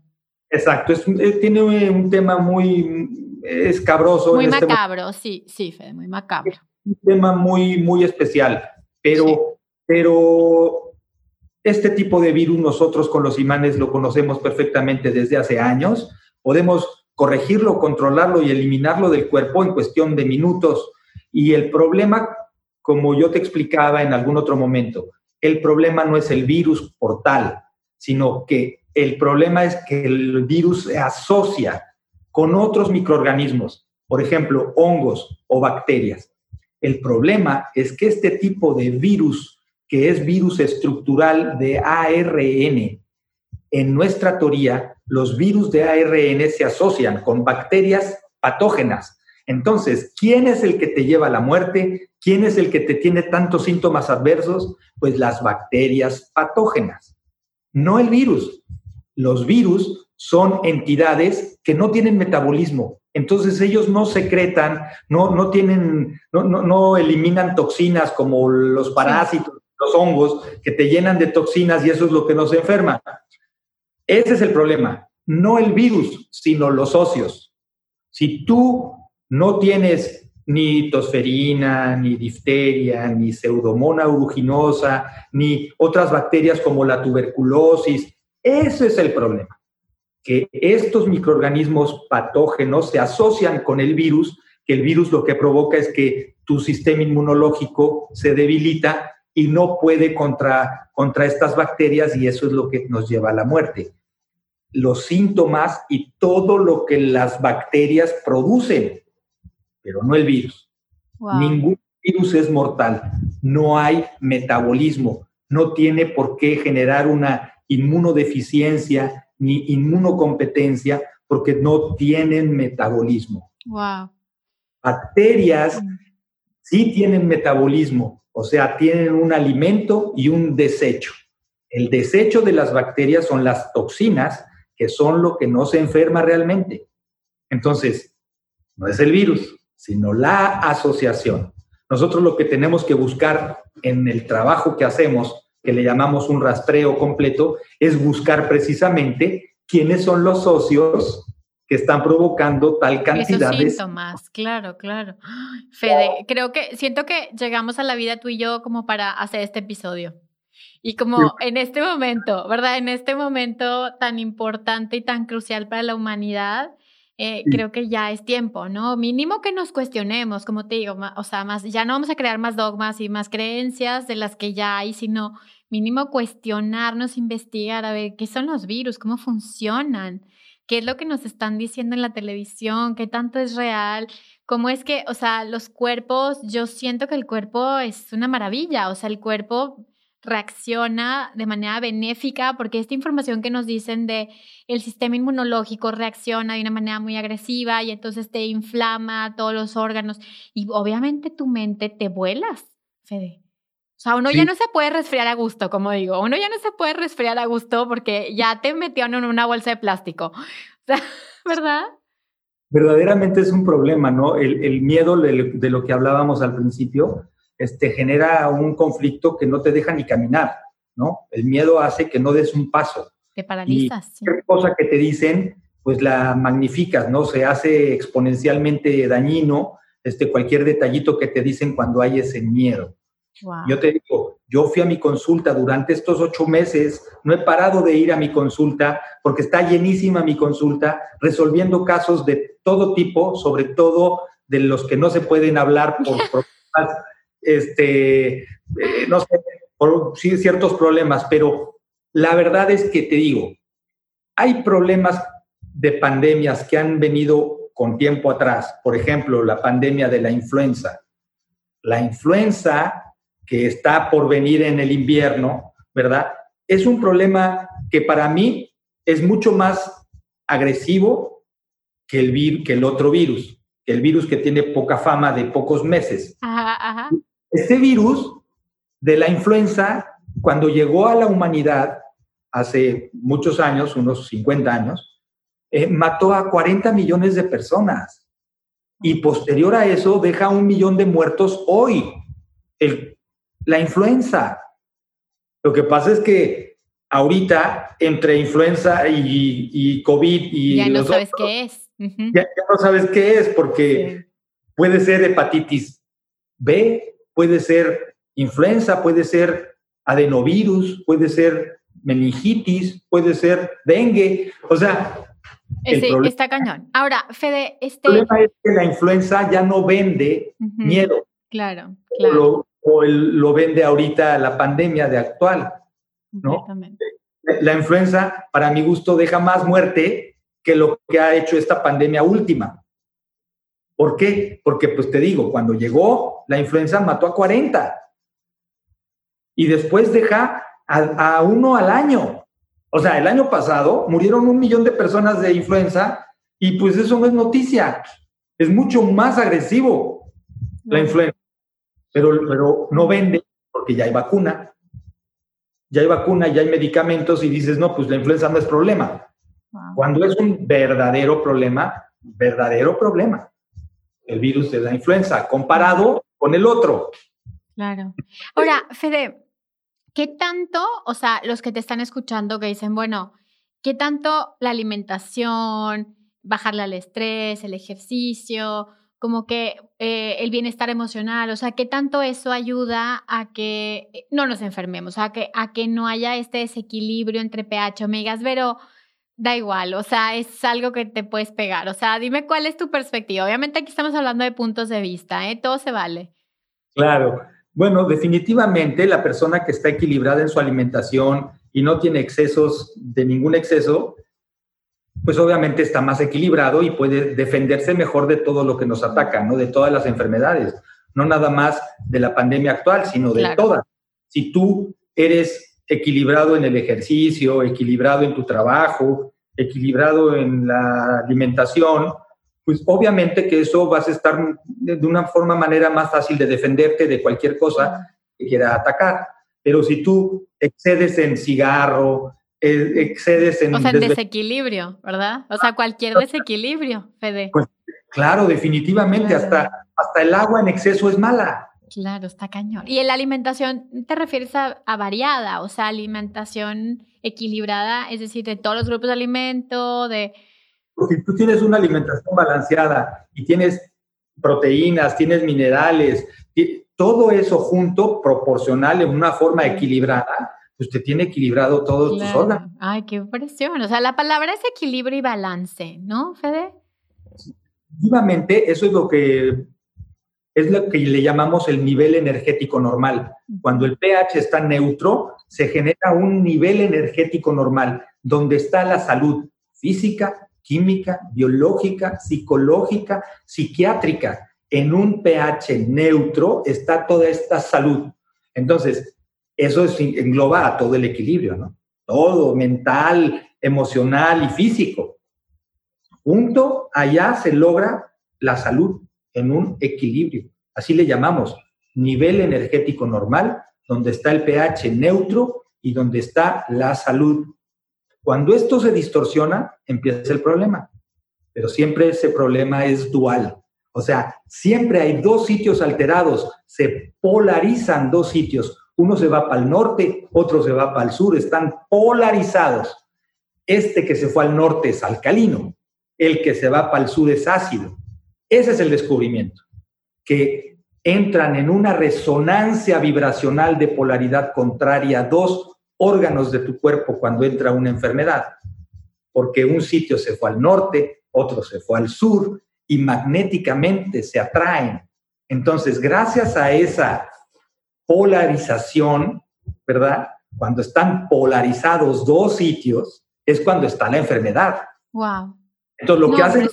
Exacto, es, eh, tiene un tema muy escabroso. Muy este macabro, sí, sí, Fede, muy macabro. Un tema muy, muy especial, pero, pero este tipo de virus nosotros con los imanes lo conocemos perfectamente desde hace años. Podemos corregirlo, controlarlo y eliminarlo del cuerpo en cuestión de minutos. Y el problema, como yo te explicaba en algún otro momento, el problema no es el virus por tal, sino que el problema es que el virus se asocia con otros microorganismos, por ejemplo, hongos o bacterias. El problema es que este tipo de virus, que es virus estructural de ARN, en nuestra teoría, los virus de ARN se asocian con bacterias patógenas. Entonces, ¿quién es el que te lleva a la muerte? ¿Quién es el que te tiene tantos síntomas adversos? Pues las bacterias patógenas, no el virus. Los virus son entidades que no tienen metabolismo. Entonces ellos no secretan, no, no tienen, no, no, eliminan toxinas como los parásitos, los hongos, que te llenan de toxinas y eso es lo que nos enferma. Ese es el problema, no el virus, sino los socios. Si tú no tienes ni tosferina, ni difteria, ni pseudomonas aeruginosa, ni otras bacterias como la tuberculosis, ese es el problema que estos microorganismos patógenos se asocian con el virus, que el virus lo que provoca es que tu sistema inmunológico se debilita y no puede contra, contra estas bacterias y eso es lo que nos lleva a la muerte. Los síntomas y todo lo que las bacterias producen, pero no el virus. Ningún virus es mortal, no hay metabolismo, no tiene por qué generar una inmunodeficiencia ni inmunocompetencia porque no tienen metabolismo. Wow. Bacterias mm. sí tienen metabolismo, o sea, tienen un alimento y un desecho. El desecho de las bacterias son las toxinas, que son lo que no se enferma realmente. Entonces, no es el virus, sino la asociación. Nosotros lo que tenemos que buscar en el trabajo que hacemos que le llamamos un rastreo completo, es buscar precisamente quiénes son los socios que están provocando tal cantidad Esos síntomas, claro, claro. Fede, creo que siento que llegamos a la vida tú y yo como para hacer este episodio. Y como en este momento, ¿verdad? En este momento tan importante y tan crucial para la humanidad, eh, creo que ya es tiempo, ¿no? Mínimo que nos cuestionemos, como te digo, o sea, más, ya no vamos a crear más dogmas y más creencias de las que ya hay, sino mínimo cuestionarnos, investigar, a ver qué son los virus, cómo funcionan, qué es lo que nos están diciendo en la televisión, qué tanto es real, cómo es que, o sea, los cuerpos, yo siento que el cuerpo es una maravilla, o sea, el cuerpo reacciona de manera benéfica porque esta información que nos dicen de el sistema inmunológico reacciona de una manera muy agresiva y entonces te inflama todos los órganos y obviamente tu mente te vuelas, Fede. O sea, uno ya no se puede resfriar a gusto, como digo. Uno ya no se puede resfriar a gusto porque ya te metió en una bolsa de plástico. O sea, ¿verdad? Verdaderamente es un problema, ¿no? El, miedo de, lo que hablábamos al principio este, genera un conflicto que no te deja ni caminar, ¿no? El miedo hace que no des un paso. Te paralizas. Y cualquier cosa que te dicen, pues la magnificas, ¿no? Se hace exponencialmente dañino este, cualquier detallito que te dicen cuando hay ese miedo. Yo te digo, yo fui a mi consulta durante estos ocho meses, no he parado de ir a mi consulta porque está llenísima mi consulta, resolviendo casos de todo tipo, sobre todo de los que no se pueden hablar por problemas, este, eh, no sé, por ciertos problemas, pero la verdad es que te digo, hay problemas de pandemias que han venido con tiempo atrás, por ejemplo, la pandemia de la influenza. La influenza que está por venir en el invierno, ¿verdad? Es un problema que para mí es mucho más agresivo que el, que el otro virus, que el virus que tiene poca fama de pocos meses. Este virus de la influenza, cuando llegó a la humanidad hace muchos años, unos 50 años, eh, mató a 40 millones de personas. Y posterior a eso deja un millón de muertos hoy. El la influenza. Lo que pasa es que ahorita, entre influenza y, COVID y... Ya no sabes qué es. ya, no sabes qué es, porque puede ser hepatitis B, puede ser influenza, puede ser adenovirus, puede ser meningitis, puede ser dengue. O sea... Sí, está cañón. Ahora, Fede, este... El problema es que la influenza ya no vende miedo. Claro, claro o lo vende ahorita la pandemia de actual, ¿no? La influenza, para mi gusto, deja más muerte que lo que ha hecho esta pandemia última. ¿Por qué? Porque, pues te digo, cuando llegó, la influenza mató a 40 y después deja a, a uno al año. O sea, el año pasado murieron un millón de personas de influenza y pues eso no es noticia. Es mucho más agresivo la influenza, pero, pero no vende porque ya hay vacuna. Ya hay vacuna, ya hay medicamentos y dices, no, pues la influenza no es problema. Cuando es un verdadero problema, verdadero problema, el virus de la influenza, comparado con el otro. Claro. Ahora, Fede, ¿qué tanto, o sea, los que te están escuchando que dicen, bueno, ¿qué tanto la alimentación, bajarle al estrés, el ejercicio, como que eh, el bienestar emocional, o sea, qué tanto eso ayuda a que eh, no nos enfermemos, a que, a que no haya este desequilibrio entre pH, omegas, pero da igual, o sea, es algo que te puedes pegar, o sea, dime cuál es tu perspectiva. Obviamente aquí estamos hablando de puntos de vista, ¿eh? todo se vale. Claro, bueno, definitivamente la persona que está equilibrada en su alimentación y no tiene excesos de ningún exceso, pues obviamente está más equilibrado y puede defenderse mejor de todo lo que nos ataca, ¿no? De todas las enfermedades, no nada más de la pandemia actual, sino de todas. Si tú eres equilibrado en el ejercicio, equilibrado en tu trabajo, equilibrado en la alimentación, pues obviamente que eso vas a estar de una forma, manera más fácil de defenderte de cualquier cosa que quiera atacar. Pero si tú excedes en cigarro, excedes en... O sea, en desequilibrio, ¿verdad? O sea, cualquier desequilibrio, Fede. Pues, claro, definitivamente, hasta, hasta el agua en exceso es mala. Claro, está cañón. ¿Y en la alimentación te refieres a, variada? O sea, alimentación equilibrada, es decir, de todos los grupos de alimento, de... Porque tú tienes una alimentación balanceada y tienes proteínas, tienes minerales, todo eso junto, proporcional, en una forma equilibrada, pues te tiene equilibrado todos tus órganos. Ay, qué impresión. O sea, la palabra es equilibrio y balance, ¿no, Fede? Efectivamente, eso es lo que es lo que le llamamos el nivel energético normal. Cuando el pH está neutro, se genera un nivel energético normal, donde está la salud física, química, biológica, psicológica, psiquiátrica. En un pH neutro está toda esta salud. Entonces, eso engloba a todo el equilibrio, ¿no? Todo, mental, emocional y físico. Junto allá se logra la salud en un equilibrio. Así le llamamos nivel energético normal, donde está el pH neutro y donde está la salud. Cuando esto se distorsiona, empieza el problema. Pero siempre ese problema es dual. O sea, siempre hay dos sitios alterados, se polarizan dos sitios uno se va para el norte, otro se va para el sur, están polarizados. Este que se fue al norte es alcalino, el que se va para el sur es ácido. Ese es el descubrimiento, que entran en una resonancia vibracional de polaridad contraria dos órganos de tu cuerpo cuando entra una enfermedad, porque un sitio se fue al norte, otro se fue al sur y magnéticamente se atraen. Entonces, gracias a esa polarización, ¿verdad? Cuando están polarizados dos sitios, es cuando está la enfermedad. Wow. Entonces, lo, que hacen,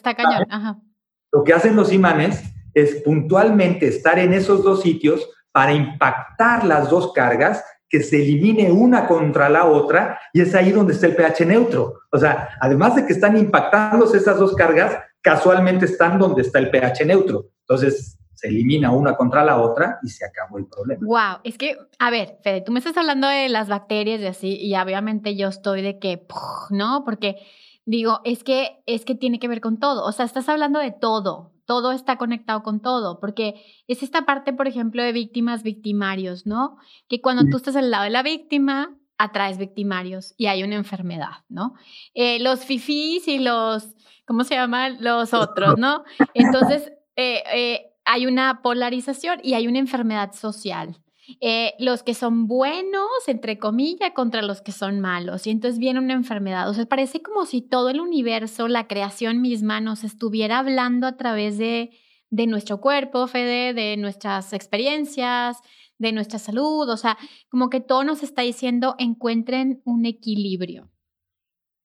lo que hacen los imanes es puntualmente estar en esos dos sitios para impactar las dos cargas, que se elimine una contra la otra, y es ahí donde está el pH neutro. O sea, además de que están impactándose esas dos cargas, casualmente están donde está el pH neutro. Entonces, se elimina una contra la otra y se acabó el problema. Wow, es que, a ver, Fede, tú me estás hablando de las bacterias y así, y obviamente yo estoy de que, ¿no? Porque digo, es que, es que tiene que ver con todo. O sea, estás hablando de todo. Todo está conectado con todo, porque es esta parte, por ejemplo, de víctimas, victimarios, ¿no? Que cuando tú estás al lado de la víctima, atraes victimarios y hay una enfermedad, ¿no? Eh, los fifís y los, ¿cómo se llaman? Los otros, ¿no? Entonces, eh, eh, hay una polarización y hay una enfermedad social. Eh, los que son buenos, entre comillas, contra los que son malos. Y entonces viene una enfermedad. O sea, parece como si todo el universo, la creación misma, nos estuviera hablando a través de, de nuestro cuerpo, Fede, de nuestras experiencias, de nuestra salud. O sea, como que todo nos está diciendo encuentren un equilibrio.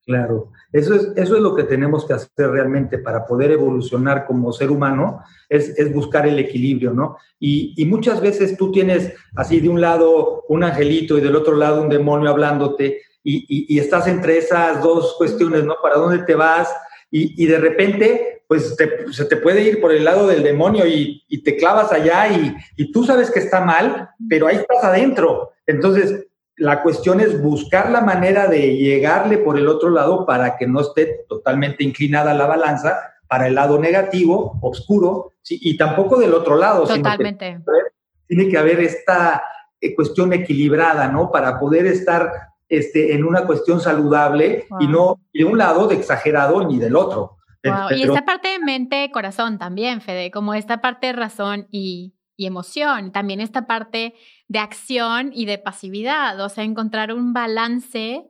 Claro, eso es, eso es lo que tenemos que hacer realmente para poder evolucionar como ser humano, es, es buscar el equilibrio, ¿no? Y, y, muchas veces tú tienes así de un lado un angelito y del otro lado un demonio hablándote y, y, estás entre esas dos cuestiones, ¿no? ¿Para dónde te vas? y, de repente, pues se te puede ir por el lado del demonio y, te clavas allá y, tú sabes que está mal, pero ahí estás adentro. Entonces, la cuestión es buscar la manera de llegarle por el otro lado para que no esté totalmente inclinada la balanza para el lado negativo, oscuro, y tampoco del otro lado. Totalmente. tiene que haber esta eh, cuestión equilibrada, ¿no? Para poder estar este, en una cuestión saludable y no de un lado de exagerado ni del otro. Y esta parte de mente, corazón también, Fede, como esta parte de razón y, y emoción, también esta parte de acción y de pasividad, o sea, encontrar un balance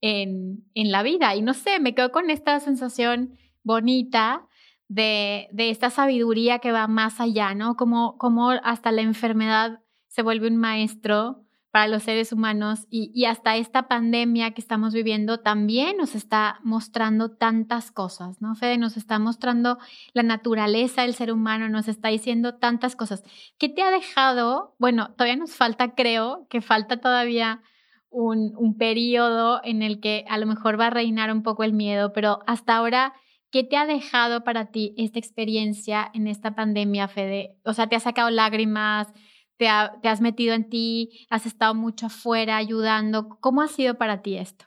en, en la vida. Y no sé, me quedo con esta sensación bonita de, de, esta sabiduría que va más allá, ¿no? Como, como hasta la enfermedad se vuelve un maestro para los seres humanos y, hasta esta pandemia que estamos viviendo también nos está mostrando tantas cosas, ¿no? Fede nos está mostrando la naturaleza del ser humano, nos está diciendo tantas cosas. ¿Qué te ha dejado? Bueno, todavía nos falta, creo, que falta todavía un, un periodo en el que a lo mejor va a reinar un poco el miedo, pero hasta ahora... ¿Qué te ha dejado para ti esta experiencia en esta pandemia, Fede? O sea, ¿te ha sacado lágrimas? Te, has metido en ti, has estado mucho afuera ayudando. ¿Cómo ha sido para ti esto?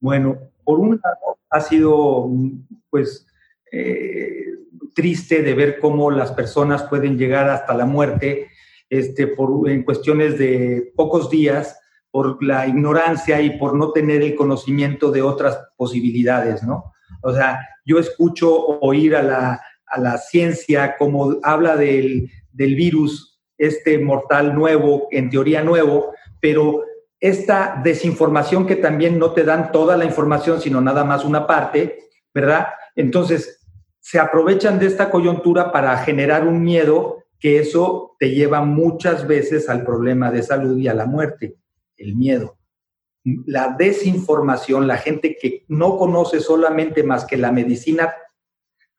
Bueno, por un lado ha sido pues eh, triste de ver cómo las personas pueden llegar hasta la muerte este, por, en cuestiones de pocos días por la ignorancia y por no tener el conocimiento de otras posibilidades, ¿no? O sea, yo escucho oír a la, a la ciencia como habla del, del virus este mortal nuevo, en teoría nuevo, pero esta desinformación que también no te dan toda la información, sino nada más una parte, ¿verdad? Entonces, se aprovechan de esta coyuntura para generar un miedo que eso te lleva muchas veces al problema de salud y a la muerte, el miedo. La desinformación, la gente que no conoce solamente más que la medicina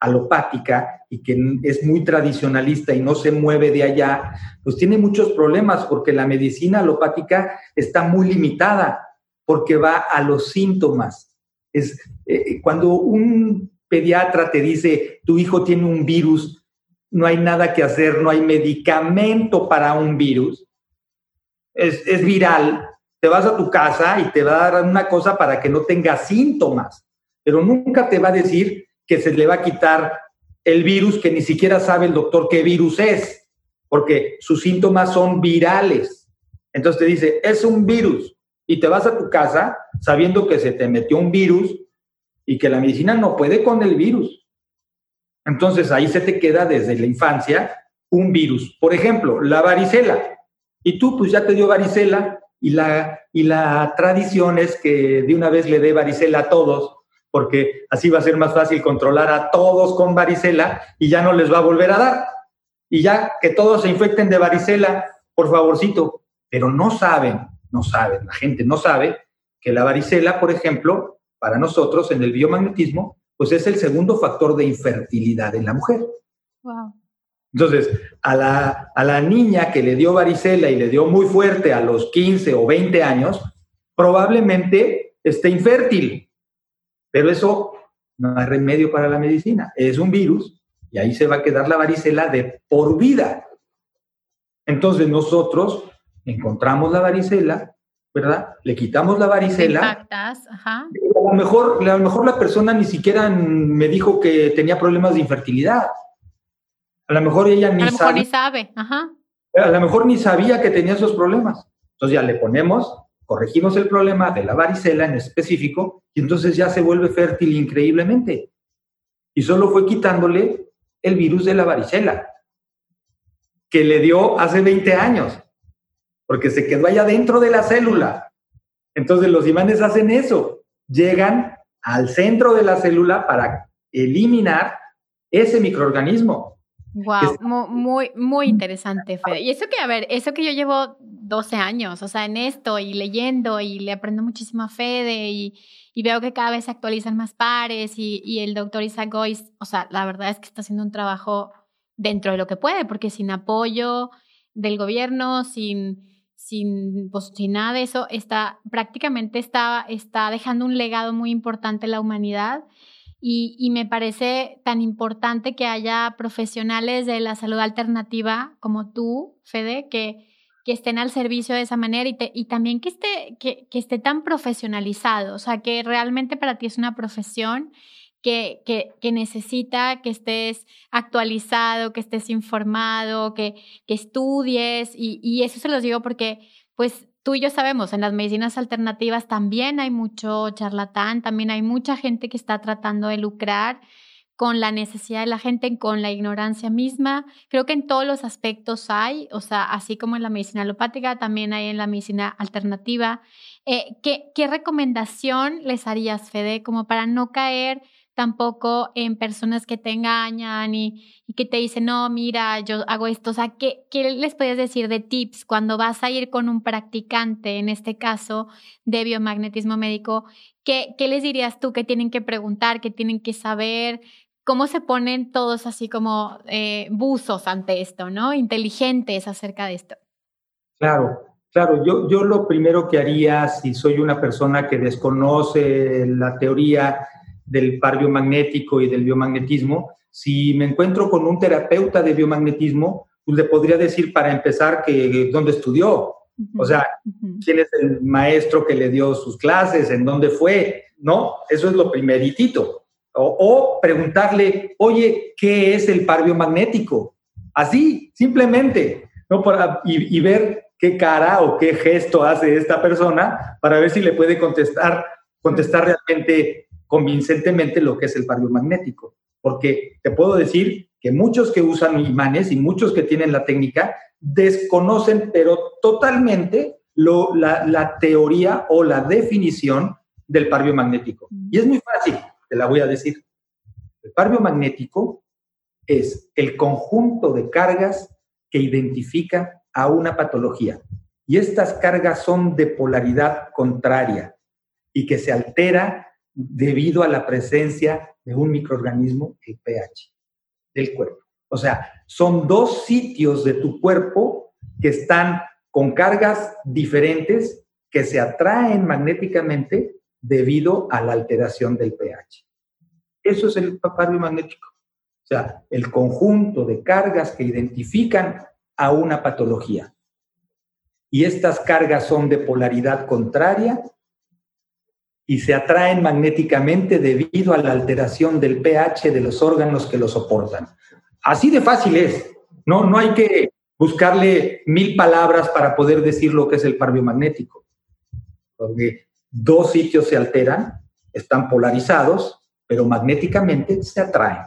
alopática y que es muy tradicionalista y no se mueve de allá, pues tiene muchos problemas porque la medicina alopática está muy limitada porque va a los síntomas. Es eh, cuando un pediatra te dice, tu hijo tiene un virus, no hay nada que hacer, no hay medicamento para un virus, es, es viral, te vas a tu casa y te va a dar una cosa para que no tenga síntomas, pero nunca te va a decir que se le va a quitar el virus que ni siquiera sabe el doctor qué virus es, porque sus síntomas son virales. Entonces te dice, es un virus, y te vas a tu casa sabiendo que se te metió un virus y que la medicina no puede con el virus. Entonces ahí se te queda desde la infancia un virus. Por ejemplo, la varicela. Y tú pues ya te dio varicela y la, y la tradición es que de una vez le dé varicela a todos porque así va a ser más fácil controlar a todos con varicela y ya no les va a volver a dar. Y ya que todos se infecten de varicela, por favorcito, pero no saben, no saben, la gente no sabe que la varicela, por ejemplo, para nosotros en el biomagnetismo, pues es el segundo factor de infertilidad en la mujer. Entonces, a la, a la niña que le dio varicela y le dio muy fuerte a los 15 o 20 años, probablemente esté infértil pero eso no hay remedio para la medicina. Es un virus y ahí se va a quedar la varicela de por vida. Entonces nosotros encontramos la varicela, ¿verdad? Le quitamos la varicela. ajá. A lo mejor, a lo mejor la persona ni siquiera me dijo que tenía problemas de infertilidad. A lo mejor ella ni a lo mejor Ni sabe. Ajá. A lo mejor ni sabía que tenía esos problemas. Entonces ya le ponemos corregimos el problema de la varicela en específico y entonces ya se vuelve fértil increíblemente. Y solo fue quitándole el virus de la varicela, que le dio hace 20 años, porque se quedó allá dentro de la célula. Entonces los imanes hacen eso, llegan al centro de la célula para eliminar ese microorganismo. Wow, muy, muy interesante, Fede. Y eso que, a ver, eso que yo llevo 12 años, o sea, en esto y leyendo y le aprendo muchísimo a Fede y, y veo que cada vez se actualizan más pares y, y el doctor Isaac Gois, o sea, la verdad es que está haciendo un trabajo dentro de lo que puede, porque sin apoyo del gobierno, sin, sin, pues, sin nada de eso, está prácticamente está, está dejando un legado muy importante en la humanidad y, me parece tan importante que haya profesionales de la salud alternativa como tú, Fede, que, que estén al servicio de esa manera y, y también que esté, que, esté tan profesionalizado, o sea, que realmente para ti es una profesión que, que, necesita que estés actualizado, que estés informado, que, que estudies y, y eso se los digo porque pues tú y yo sabemos, en las medicinas alternativas también hay mucho charlatán, también hay mucha gente que está tratando de lucrar con la necesidad de la gente, con la ignorancia misma. Creo que en todos los aspectos hay, o sea, así como en la medicina alopática, también hay en la medicina alternativa. Eh, ¿qué, ¿Qué recomendación les harías, Fede, como para no caer tampoco en personas que te engañan y, que te dicen, no, mira, yo hago esto. O sea, ¿qué, ¿qué, les puedes decir de tips cuando vas a ir con un practicante, en este caso de biomagnetismo médico? ¿Qué, qué les dirías tú que tienen que preguntar, que tienen que saber? ¿Cómo se ponen todos así como eh, buzos ante esto, ¿no? Inteligentes acerca de esto. Claro, Claro, yo, yo lo primero que haría si soy una persona que desconoce la teoría del par biomagnético y del biomagnetismo, si me encuentro con un terapeuta de biomagnetismo, pues le podría decir para empezar que dónde estudió, o sea, quién es el maestro que le dio sus clases, en dónde fue, ¿no? Eso es lo primeritito. O, preguntarle, oye, ¿qué es el par biomagnético? Así, simplemente, ¿no? Para, y, y ver qué cara o qué gesto hace esta persona para ver si le puede contestar, contestar realmente convincentemente lo que es el par biomagnético. Porque te puedo decir que muchos que usan imanes y muchos que tienen la técnica desconocen, pero totalmente, lo, la, teoría o la definición del par biomagnético. Mm. Y es muy fácil, te la voy a decir. El par biomagnético es el conjunto de cargas que identifica a una patología. Y estas cargas son de polaridad contraria y que se altera debido a la presencia de un microorganismo, el pH, del cuerpo. O sea, son dos sitios de tu cuerpo que están con cargas diferentes que se atraen magnéticamente debido a la alteración del pH. Eso es el par magnético. O sea, el conjunto de cargas que identifican a una patología. Y estas cargas son de polaridad contraria y se atraen magnéticamente debido a la alteración del pH de los órganos que lo soportan. Así de fácil es. No, no hay que buscarle mil palabras para poder decir lo que es el par biomagnético. Porque dos sitios se alteran, están polarizados, pero magnéticamente se atraen.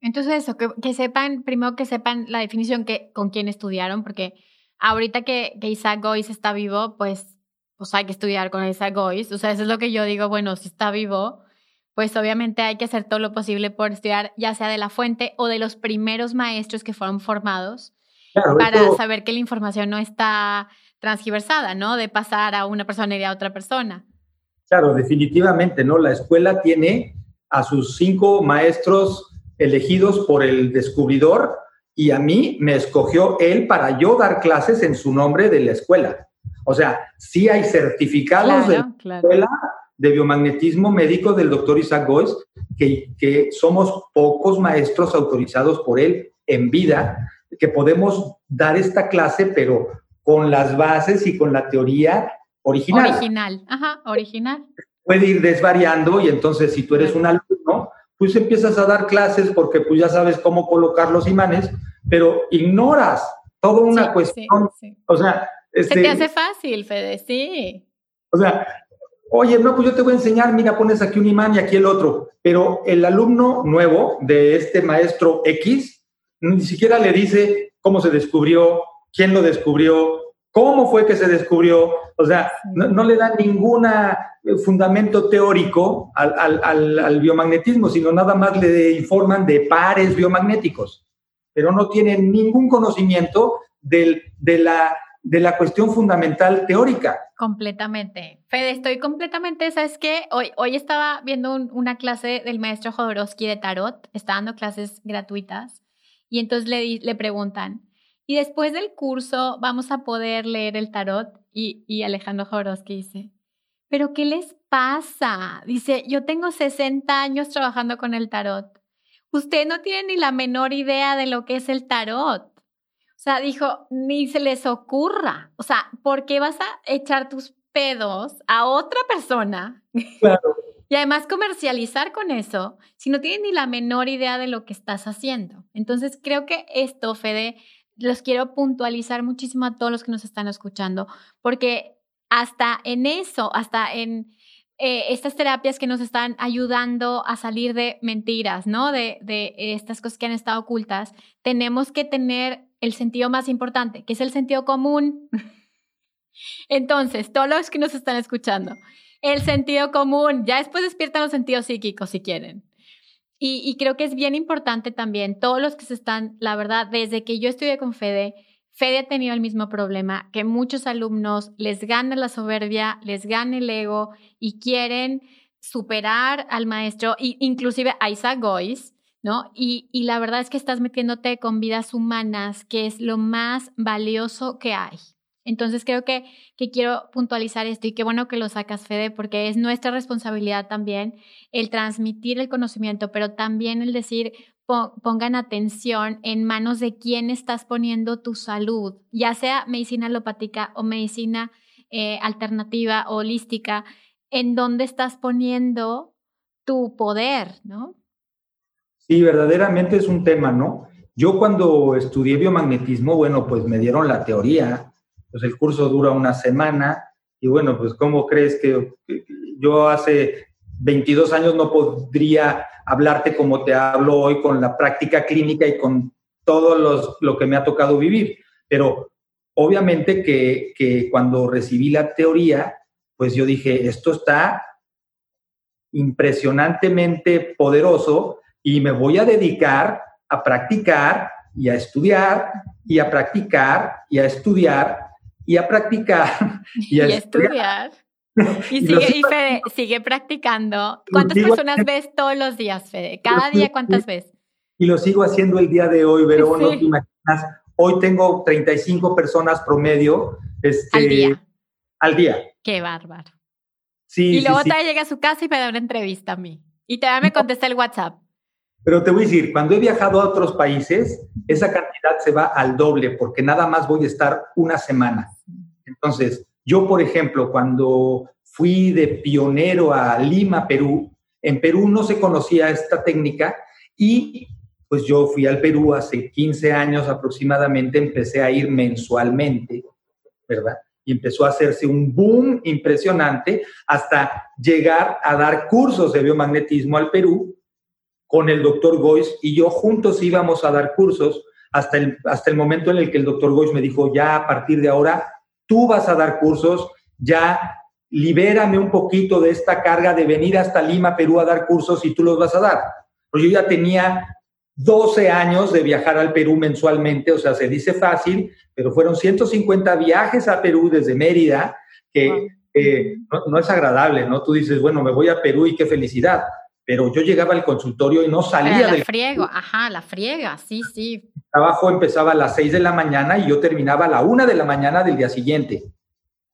Entonces eso, que, sepan, primero que sepan la definición que con quién estudiaron, porque ahorita que, que Isaac Gois está vivo, pues pues hay que estudiar con esa Gois. O sea, eso es lo que yo digo, bueno, si está vivo, pues obviamente hay que hacer todo lo posible por estudiar, ya sea de la fuente o de los primeros maestros que fueron formados, para saber que la información no está transgiversada, ¿no? De pasar a una persona y a otra persona. Claro, definitivamente, ¿no? La escuela tiene a sus cinco maestros elegidos por el descubridor y a mí me escogió él para yo dar clases en su nombre de la escuela. O sea, sí hay certificados de escuela de biomagnetismo médico del doctor Isaac Goes, que, que somos pocos maestros autorizados por él en vida, que podemos dar esta clase, pero con las bases y con la teoría original. Original, ajá, original. Puede ir desvariando y entonces si tú eres un alumno, pues empiezas a dar clases porque pues ya sabes cómo colocar los imanes, pero ignoras toda una cuestión. o sea, se te este, hace fácil, Fede, sí. O sea, oye, no, pues yo te voy a enseñar, mira, pones aquí un imán y aquí el otro, pero el alumno nuevo de este maestro X ni siquiera le dice cómo se descubrió, quién lo descubrió, cómo fue que se descubrió, o sea, no, le da ningún fundamento teórico al, al, biomagnetismo, sino nada más le informan de pares biomagnéticos, pero no tienen ningún conocimiento del, de la de la cuestión fundamental teórica. Completamente. Fede, estoy completamente, ¿sabes qué? Hoy, hoy estaba viendo una clase del maestro Jodorowsky de Tarot, está dando clases gratuitas, y entonces le, le preguntan, ¿y después del curso vamos a poder leer el Tarot? Y, y Alejandro Jodorowsky dice, ¿pero qué les pasa? Dice, yo tengo 60 años trabajando con el tarot. Usted no tiene ni la menor idea de lo que es el tarot. O sea, dijo, ni se les ocurra. O sea, ¿por qué vas a echar tus pedos a otra persona? Claro. y además comercializar con eso si no tienes ni la menor idea de lo que estás haciendo. Entonces, creo que esto, Fede, los quiero puntualizar muchísimo a todos los que nos están escuchando, porque hasta en eso, hasta en eh, estas terapias que nos están ayudando a salir de mentiras, ¿no? De, de estas cosas que han estado ocultas, tenemos que tener el sentido más importante, que es el sentido común. Entonces, todos los que nos están escuchando, el sentido común, ya después despiertan los sentidos psíquicos si quieren. Y, creo que es bien importante también, todos los que se están, la verdad, desde que yo estudié con Fede, Fede ha tenido el mismo problema, que muchos alumnos les gana la soberbia, les gana el ego y quieren superar al maestro, e inclusive a Isaac Gois, ¿no? Y, y la verdad es que estás metiéndote con vidas humanas, que es lo más valioso que hay. Entonces creo que, que quiero puntualizar esto y qué bueno que lo sacas, Fede, porque es nuestra responsabilidad también el transmitir el conocimiento, pero también el decir, pongan atención en manos de quién estás poniendo tu salud, ya sea medicina alopática o medicina eh, alternativa o holística, en dónde estás poniendo tu poder, ¿no? Sí, verdaderamente es un tema, ¿no? Yo cuando estudié biomagnetismo, bueno, pues me dieron la teoría, pues el curso dura una semana y bueno, pues ¿cómo crees que, yo hace 22 años no podría hablarte como te hablo hoy con la práctica clínica y con todo los, lo que me ha tocado vivir? Pero obviamente que, que cuando recibí la teoría, pues yo dije, esto está impresionantemente poderoso y me voy a dedicar a practicar y a estudiar y a practicar y a estudiar y a practicar y a, estudiar. Y, sigue, y Fede, sigue practicando. ¿Cuántas personas ves todos los días, Fede? ¿Cada día cuántas ves? Y lo sigo haciendo el día de hoy, pero no te imaginas. Hoy tengo 35 personas promedio. Este, al día. Al día. Qué bárbaro. Sí, y luego te llega a su casa y me da una entrevista a mí. Y todavía me contesta el WhatsApp. Pero te voy a decir, cuando he viajado a otros países, esa cantidad se va al doble porque nada más voy a estar una semana. Entonces, yo, por ejemplo, cuando fui de pionero a Lima, Perú, en Perú no se conocía esta técnica y pues yo fui al Perú hace 15 años aproximadamente, empecé a ir mensualmente, ¿verdad? Y empezó a hacerse un boom impresionante hasta llegar a dar cursos de biomagnetismo al Perú con el doctor Gois y yo juntos íbamos a dar cursos hasta el, hasta el momento en el que el doctor Gois me dijo, ya a partir de ahora tú vas a dar cursos, ya libérame un poquito de esta carga de venir hasta Lima, Perú a dar cursos y tú los vas a dar. Pues yo ya tenía 12 años de viajar al Perú mensualmente, o sea, se dice fácil, pero fueron 150 viajes a Perú desde Mérida, que no, no, es agradable, ¿no? Tú dices, bueno, me voy a Perú y qué felicidad, pero yo llegaba al consultorio y no salía del... friego, ajá, la friega, sí, sí. El trabajo empezaba a las 6 de la mañana y yo terminaba a la 1 de la mañana del día siguiente.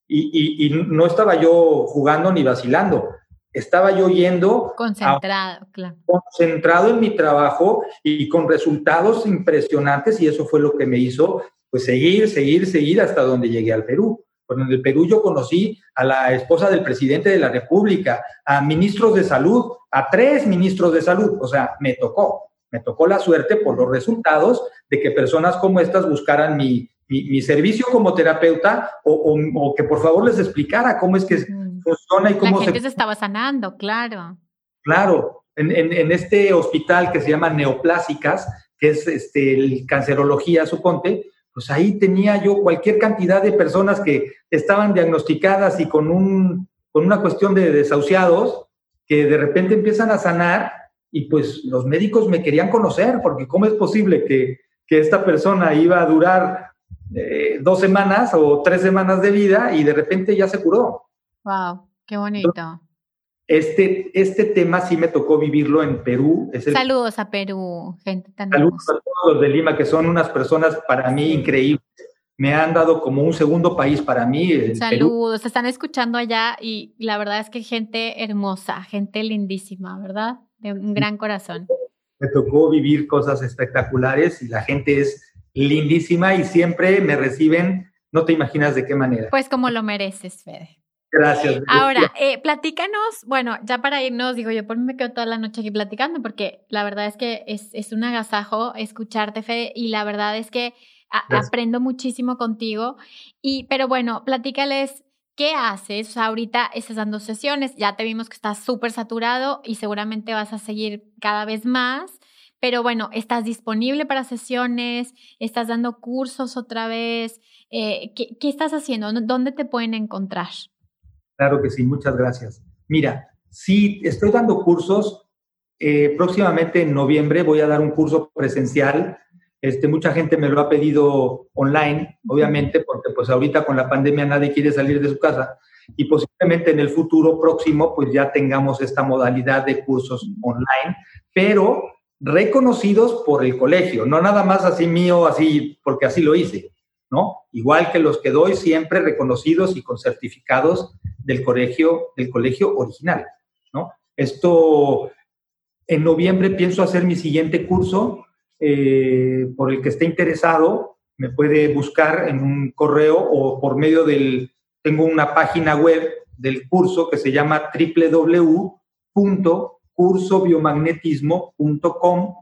Y, y, no estaba yo jugando ni vacilando, estaba yo yendo... Concentrado, claro. Concentrado en mi trabajo y con resultados impresionantes y eso fue lo que me hizo pues seguir, seguir, seguir hasta donde llegué al Perú. Bueno, en el Perú yo conocí a la esposa del presidente de la República, a ministros de salud, a tres ministros de salud. O sea, me tocó, me tocó la suerte por los resultados de que personas como estas buscaran mi, mi, servicio como terapeuta o, que por favor les explicara cómo es que funciona y cómo la gente se... estaba sanando, claro. Claro, en, en, este hospital que se llama Neoplásicas, que es este, el cancerología, suponte, pues ahí tenía yo cualquier cantidad de personas que estaban diagnosticadas y con, un, con una cuestión de desahuciados, que de repente empiezan a sanar y pues los médicos me querían conocer, porque ¿cómo es posible que, que esta persona iba a durar eh, dos semanas o tres semanas de vida y de repente ya se curó? ¡Wow! ¡Qué bonito! Este, este tema sí me tocó vivirlo en Perú. Saludos a Perú, gente tan Saludos a todos los de Lima, que son unas personas para mí increíbles. me han dado como un segundo país para mí. Saludos, están escuchando allá y la verdad es que gente hermosa, gente lindísima, ¿verdad? De un gran corazón. Me tocó vivir cosas espectaculares y la gente es lindísima y siempre me reciben, no te imaginas de qué manera. Pues como lo mereces, Fede. Gracias. Ahora, eh, platícanos, bueno, ya para irnos, digo yo, por mí me quedo toda la noche aquí platicando, porque la verdad es que es, es un agasajo escucharte, Fede, y la verdad es que aprendo muchísimo contigo. Y, pero bueno, platícales qué haces. O sea, ahorita estás dando sesiones, ya te vimos que estás súper saturado y seguramente vas a seguir cada vez más. Pero bueno, ¿estás disponible para sesiones? ¿Estás dando cursos otra vez? Eh, ¿qué, ¿qué, estás haciendo? ¿Dónde te pueden encontrar? Claro que sí, muchas gracias. Mira, sí, estoy dando cursos. Eh, próximamente en noviembre voy a dar un curso presencial este, mucha gente me lo ha pedido online, obviamente, porque pues ahorita con la pandemia nadie quiere salir de su casa y posiblemente en el futuro próximo pues ya tengamos esta modalidad de cursos online, pero reconocidos por el colegio, no nada más así mío, así porque así lo hice, ¿no? Igual que los que doy siempre reconocidos y con certificados del colegio, del colegio original, ¿no? Esto en noviembre pienso hacer mi siguiente curso eh, por el que esté interesado, me puede buscar en un correo o por medio del, tengo una página web del curso que se llama www.cursobiomagnetismo.com.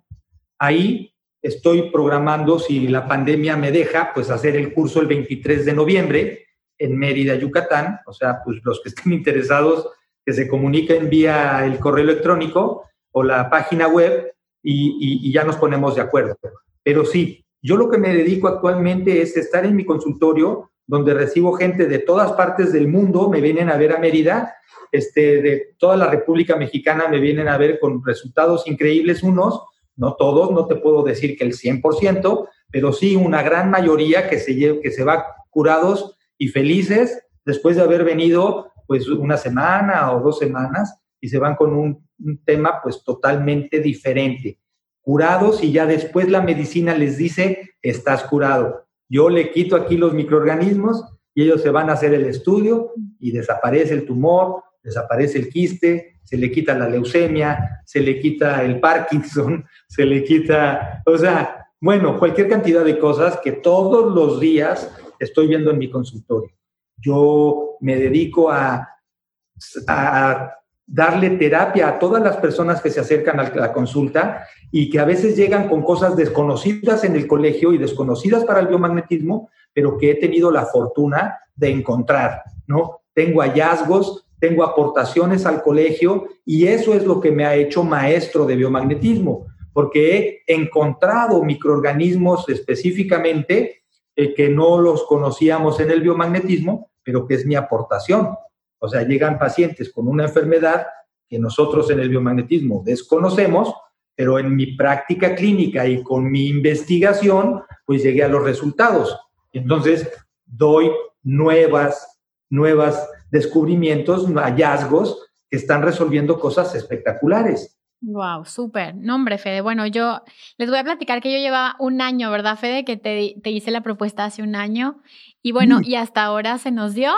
Ahí estoy programando, si la pandemia me deja, pues hacer el curso el 23 de noviembre en Mérida, Yucatán. O sea, pues los que estén interesados, que se comuniquen vía el correo electrónico o la página web y, ya nos ponemos de acuerdo. Pero sí, yo lo que me dedico actualmente es estar en mi consultorio donde recibo gente de todas partes del mundo, me vienen a ver a Mérida, este, de toda la República Mexicana me vienen a ver con resultados increíbles unos, no todos, no te puedo decir que el 100%, pero sí una gran mayoría que se, que se va curados y felices después de haber venido pues una semana o dos semanas y se van con un, tema pues totalmente diferente. Curados y ya después la medicina les dice, estás curado. Yo le quito aquí los microorganismos y ellos se van a hacer el estudio y desaparece el tumor, desaparece el quiste, se le quita la leucemia, se le quita el Parkinson, se le quita, o sea, bueno, cualquier cantidad de cosas que todos los días estoy viendo en mi consultorio. Yo me dedico a, a darle terapia a todas las personas que se acercan a la consulta y que a veces llegan con cosas desconocidas en el colegio y desconocidas para el biomagnetismo, pero que he tenido la fortuna de encontrar, ¿no? Tengo hallazgos, tengo aportaciones al colegio y eso es lo que me ha hecho maestro de biomagnetismo, porque he encontrado microorganismos específicamente eh, que no los conocíamos en el biomagnetismo, pero que es mi aportación. O sea, llegan pacientes con una enfermedad que nosotros en el biomagnetismo desconocemos, pero en mi práctica clínica y con mi investigación, pues llegué a los resultados. Entonces, doy nuevas, nuevas descubrimientos, hallazgos que están resolviendo cosas espectaculares. Wow, súper. No, hombre, Fede. Bueno, yo les voy a platicar que yo llevaba un año, ¿verdad, Fede? Que te, te hice la propuesta hace un año. Y bueno, mm. y hasta ahora se nos dio.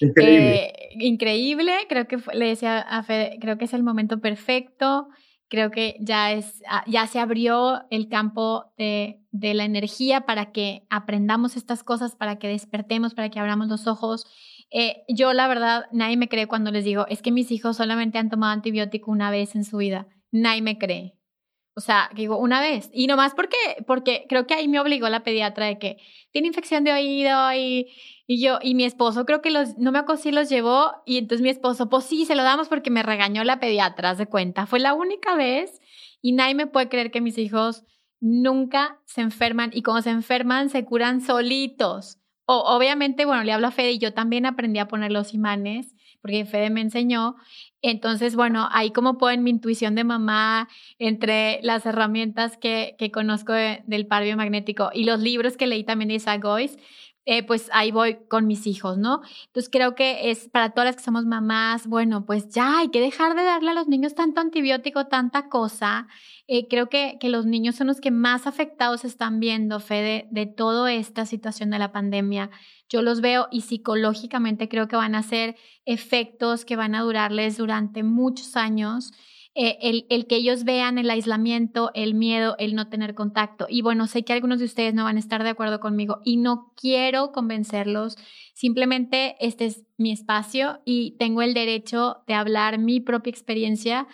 Increíble. Eh, increíble, creo que le decía a Fede, creo que es el momento perfecto, creo que ya, es, ah, ya se abrió el campo de, de la energía para que aprendamos estas cosas, para que despertemos, para que abramos los ojos. Eh, yo la verdad, nadie me cree cuando les digo, es que mis hijos solamente han tomado antibiótico una vez en su vida. Nadie me cree. O sea, digo, una vez. Y nomás porque, porque creo que ahí me obligó la pediatra de que tiene infección de oído y, y yo, y mi esposo creo que los, no me acuerdo si los llevó y entonces mi esposo, pues sí, se lo damos porque me regañó la pediatra, de cuenta. Fue la única vez y nadie me puede creer que mis hijos nunca se enferman y cuando se enferman se curan solitos. Obviamente, bueno, le hablo a Fede y yo también aprendí a poner los imanes porque Fede me enseñó. Entonces, bueno, ahí como puedo en mi intuición de mamá, entre las herramientas que, que conozco del par biomagnético y los libros que leí también de Isaac Goyce, eh, pues ahí voy con mis hijos, ¿no? Entonces creo que es para todas las que somos mamás, bueno, pues ya hay que dejar de darle a los niños tanto antibiótico, tanta cosa. Eh, creo que, que, los niños son los que más afectados están viendo, Fede, de, toda esta situación de la pandemia. Yo los veo y psicológicamente creo que van a ser efectos que van a durarles durante muchos años. Eh, el, que ellos vean el aislamiento, el miedo, el no tener contacto. Y bueno, sé que algunos de ustedes no van a estar de acuerdo conmigo y no quiero convencerlos. Simplemente este es mi espacio y tengo el derecho de hablar mi propia experiencia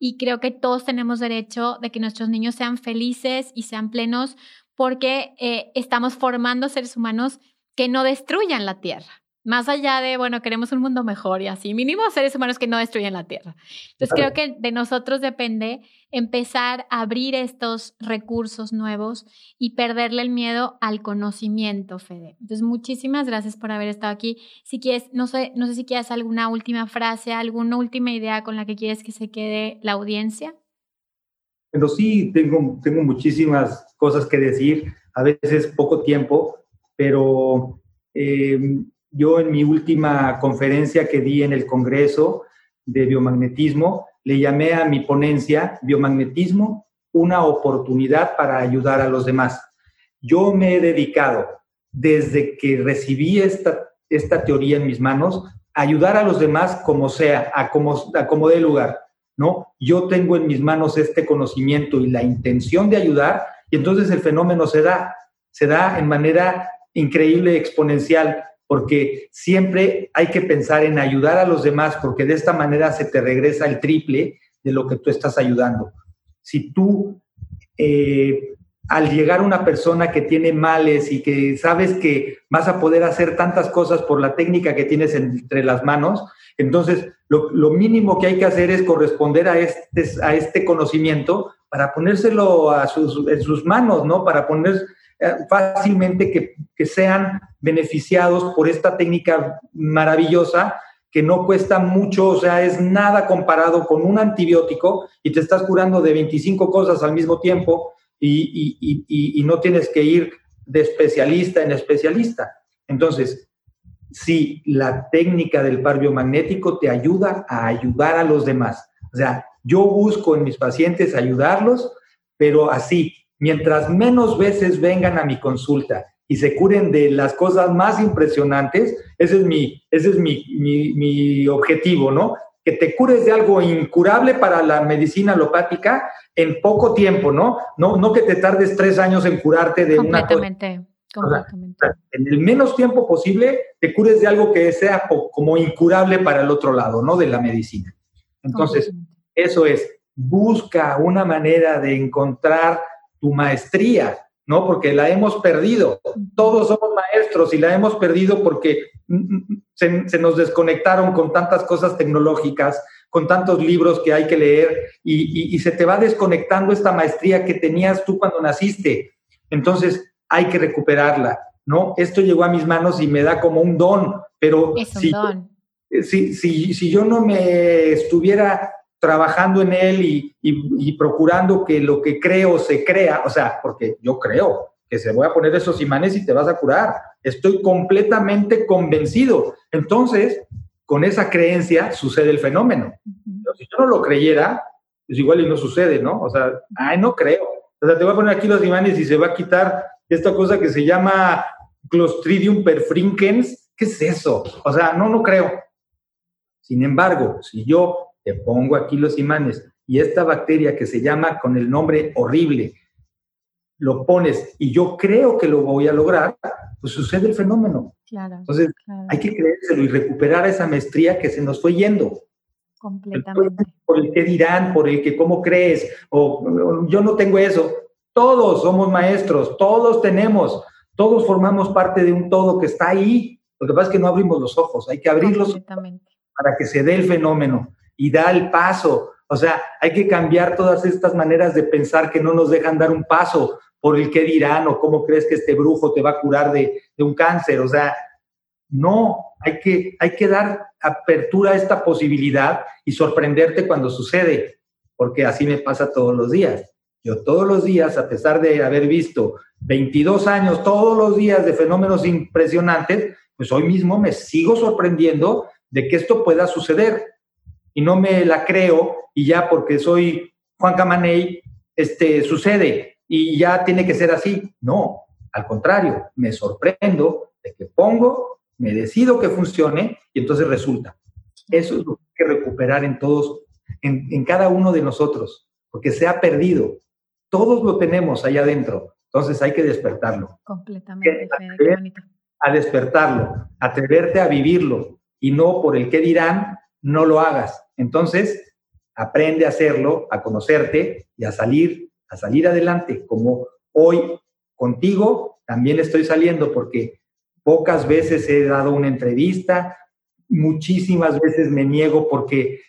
y creo que todos tenemos derecho de que nuestros niños sean felices y sean plenos porque eh, estamos formando seres humanos que no destruyan la tierra. Más allá de, bueno, queremos un mundo mejor y así, mínimo seres humanos que no destruyen la Tierra. Entonces creo que de nosotros depende empezar a abrir estos recursos nuevos y perderle el miedo al conocimiento, Fede. Entonces muchísimas gracias por haber estado aquí. Si quieres, no sé, no sé si quieres alguna última frase, alguna última idea con la que quieres que se quede la audiencia. Pero sí, tengo, tengo muchísimas cosas que decir, a veces poco tiempo, pero... Eh, yo en mi última conferencia que di en el Congreso de Biomagnetismo, le llamé a mi ponencia Biomagnetismo, una oportunidad para ayudar a los demás. Yo me he dedicado desde que recibí esta, esta teoría en mis manos ayudar a los demás como sea, a como, a como dé lugar, ¿no? Yo tengo en mis manos este conocimiento y la intención de ayudar y entonces el fenómeno se da, se da en manera increíble, exponencial porque siempre hay que pensar en ayudar a los demás, porque de esta manera se te regresa el triple de lo que tú estás ayudando. Si tú, eh, al llegar una persona que tiene males y que sabes que vas a poder hacer tantas cosas por la técnica que tienes entre las manos, entonces lo, mínimo que hay que hacer es corresponder a este, a este conocimiento para ponérselo a sus, en sus manos, ¿no? Para poner eh, fácilmente que, que sean beneficiados por esta técnica maravillosa que no cuesta mucho, o sea, es nada comparado con un antibiótico y te estás curando de 25 cosas al mismo tiempo y, y, y, no tienes que ir de especialista en especialista. Entonces, si la técnica del par biomagnético te ayuda a ayudar a los demás. O sea, yo busco en mis pacientes ayudarlos, pero así, mientras menos veces vengan a mi consulta y se curen de las cosas más impresionantes, ese es mi, ese es mi, mi, objetivo, ¿no? Que te cures de algo incurable para la medicina alopática en poco tiempo, ¿no? No, no que te tardes tres años en curarte de una cosa. Completamente. en el menos tiempo posible te cures de algo que sea como incurable para el otro lado, ¿no? De la medicina. Entonces, eso es, busca una manera de encontrar tu maestría, ¿no? Porque la hemos perdido. Todos somos maestros y la hemos perdido porque mm, mm, se, nos desconectaron con tantas cosas tecnológicas, con tantos libros que hay que leer y, se te va desconectando esta maestría que tenías tú cuando naciste. Entonces hay que recuperarla, ¿no? Esto llegó a mis manos y me da como un don, pero si, Si, si, si yo no me estuviera trabajando en él y, procurando que lo que creo se crea, o sea, porque yo creo que se voy a poner esos imanes y te vas a curar. Estoy completamente convencido. Entonces, con esa creencia sucede el fenómeno. si yo no lo creyera, pues igual y no sucede, ¿no? O sea, ay, no creo. O sea, te voy a poner aquí los imanes y se va a quitar esta cosa que se llama Clostridium perfringens. ¿Qué es eso? O sea, no, no creo. Sin embargo, si yo te pongo aquí los imanes y esta bacteria que se llama con el nombre horrible, lo pones y yo creo que lo voy a lograr, pues sucede el fenómeno. Claro, Entonces, hay que creérselo y recuperar esa maestría que se nos fue yendo. Completamente. Por el que dirán, por el que cómo crees, o yo no tengo eso. Todos somos maestros, todos tenemos, todos formamos parte de un todo que está ahí. Lo que pasa es que no abrimos los ojos, hay que abrirlos para que se dé el fenómeno y da el paso. O sea, hay que cambiar todas estas maneras de pensar que no nos dejan dar un paso por el que dirán o cómo crees que este brujo te va a curar de, un cáncer. O sea, no, hay que, hay que dar apertura a esta posibilidad y sorprenderte cuando sucede, porque así me pasa todos los días. Yo todos los días, a pesar de haber visto 22 años, todos los días de fenómenos impresionantes, pues hoy mismo me sigo sorprendiendo de que esto pueda suceder. Y no me la creo y ya porque soy Juan Camaney, este, sucede y ya tiene que ser así. No, al contrario, me sorprendo de que pongo, me decido que funcione y entonces resulta. Eso es lo que hay que recuperar en todos, en, en cada uno de nosotros, porque se ha perdido. Todos lo tenemos allá adentro, entonces hay que despertarlo. Completamente. A despertarlo, atreverte a vivirlo y no por el que dirán, no lo hagas. Entonces, aprende a hacerlo, a conocerte y a salir, a salir adelante, como hoy contigo también estoy saliendo porque pocas veces he dado una entrevista, muchísimas veces me niego porque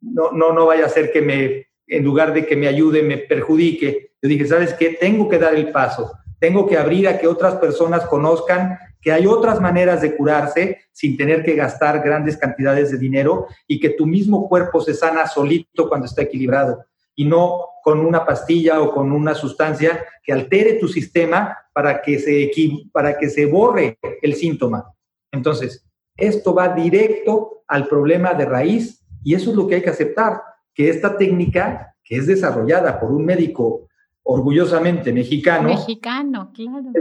no, no, no vaya a ser que me, en lugar de que me ayude, me perjudique. Yo dije, ¿sabes qué? Tengo que dar el paso, tengo que abrir a que otras personas conozcan que hay otras maneras de curarse sin tener que gastar grandes cantidades de dinero y que tu mismo cuerpo se sana solito cuando está equilibrado y no con una pastilla o con una sustancia que altere tu sistema para que se, para que se borre el síntoma. Entonces, esto va directo al problema de raíz y eso es lo que hay que aceptar, que esta técnica que es desarrollada por un médico orgullosamente mexicano. Mexicano, claro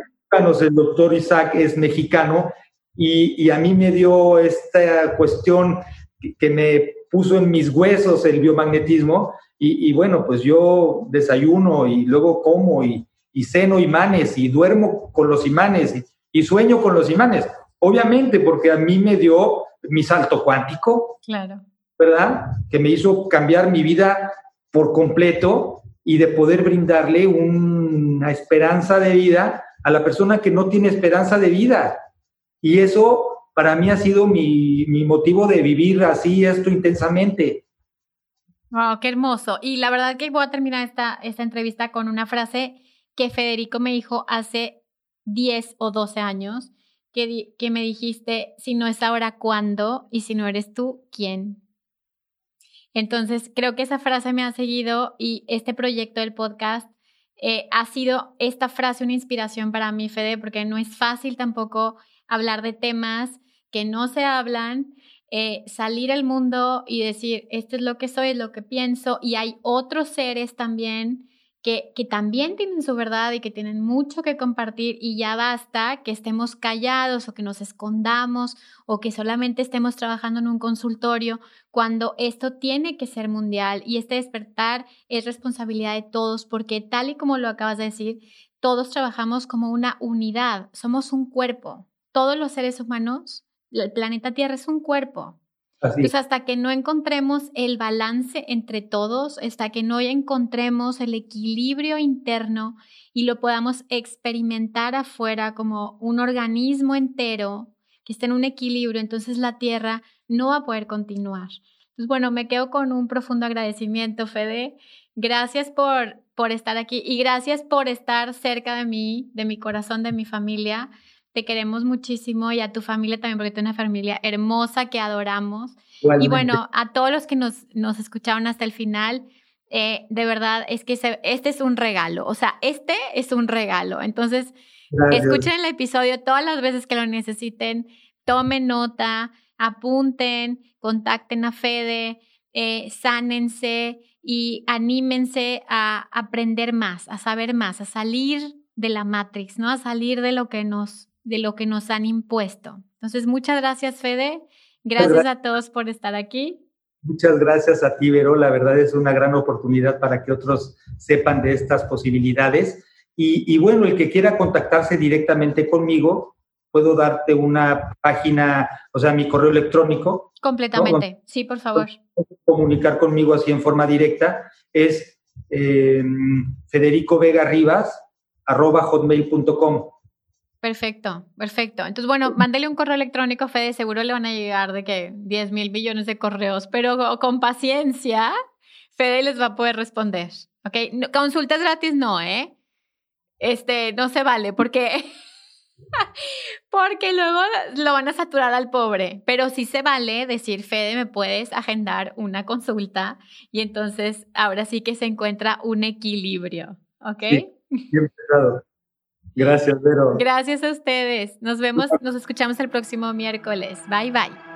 el doctor Isaac es mexicano y, a mí me dio esta cuestión que, me puso en mis huesos el biomagnetismo y, bueno, pues yo desayuno y luego como y, ceno imanes y duermo con los imanes y, sueño con los imanes. Obviamente porque a mí me dio mi salto cuántico, claro. ¿verdad? Que me hizo cambiar mi vida por completo y de poder brindarle una esperanza de vida a la persona que no tiene esperanza de vida. Y eso para mí ha sido mi, motivo de vivir así esto intensamente. Wow, qué hermoso. Y la verdad que voy a terminar esta, esta entrevista con una frase que Federico me dijo hace 10 o 12 años, que, que me dijiste, si no es ahora, ¿cuándo? Y si no eres tú, ¿quién? Entonces, creo que esa frase me ha seguido y este proyecto del podcast eh, ha sido esta frase una inspiración para mí, Fede, porque no es fácil tampoco hablar de temas que no se hablan, eh, salir al mundo y decir, esto es lo que soy, es lo que pienso, y hay otros seres también que, también tienen su verdad y que tienen mucho que compartir y ya basta que estemos callados o que nos escondamos o que solamente estemos trabajando en un consultorio cuando esto tiene que ser mundial y este despertar es responsabilidad de todos porque tal y como lo acabas de decir, todos trabajamos como una unidad, somos un cuerpo, todos los seres humanos, el planeta Tierra es un cuerpo entonces, hasta que no encontremos el balance entre todos, hasta que no encontremos el equilibrio interno y lo podamos experimentar afuera como un organismo entero que esté en un equilibrio, entonces la Tierra no va a poder continuar. Entonces, bueno, me quedo con un profundo agradecimiento, Fede. Gracias por, por estar aquí y gracias por estar cerca de mí, de mi corazón, de mi familia. Te queremos muchísimo y a tu familia también, porque tú una familia hermosa que adoramos. Y bueno, a todos los que nos, nos escucharon hasta el final, eh, de verdad es que este es un regalo. O sea, este es un regalo. Entonces, escuchen el episodio todas las veces que lo necesiten, tomen nota, apunten, contacten a Fede, eh, sánense y anímense a aprender más, a saber más, a salir de la Matrix, ¿no? A salir de lo que nos de lo que nos han impuesto. Entonces, muchas gracias, Fede. Gracias, a todos por estar aquí. Muchas gracias a ti, Vero. La verdad es una gran oportunidad para que otros sepan de estas posibilidades. Y, bueno, el que quiera contactarse directamente conmigo, puedo darte una página, o sea, mi correo electrónico. Completamente, sí, por favor. Comunicar conmigo así en forma directa. Es eh, Federico Perfecto, perfecto. Entonces, bueno, mándele un correo electrónico, Fede, seguro le van a llegar de que 10 mil millones de correos, pero con paciencia, Fede les va a poder responder. ¿Ok? consultas gratis no, ¿eh? Este, no se vale, porque, porque luego lo van a saturar al pobre, pero sí se vale decir, Fede, me puedes agendar una consulta y entonces ahora sí que se encuentra un equilibrio, ¿ok? Sí, bien Gracias, Vero. Gracias a ustedes. Nos vemos, nos escuchamos el próximo miércoles. Bye, bye.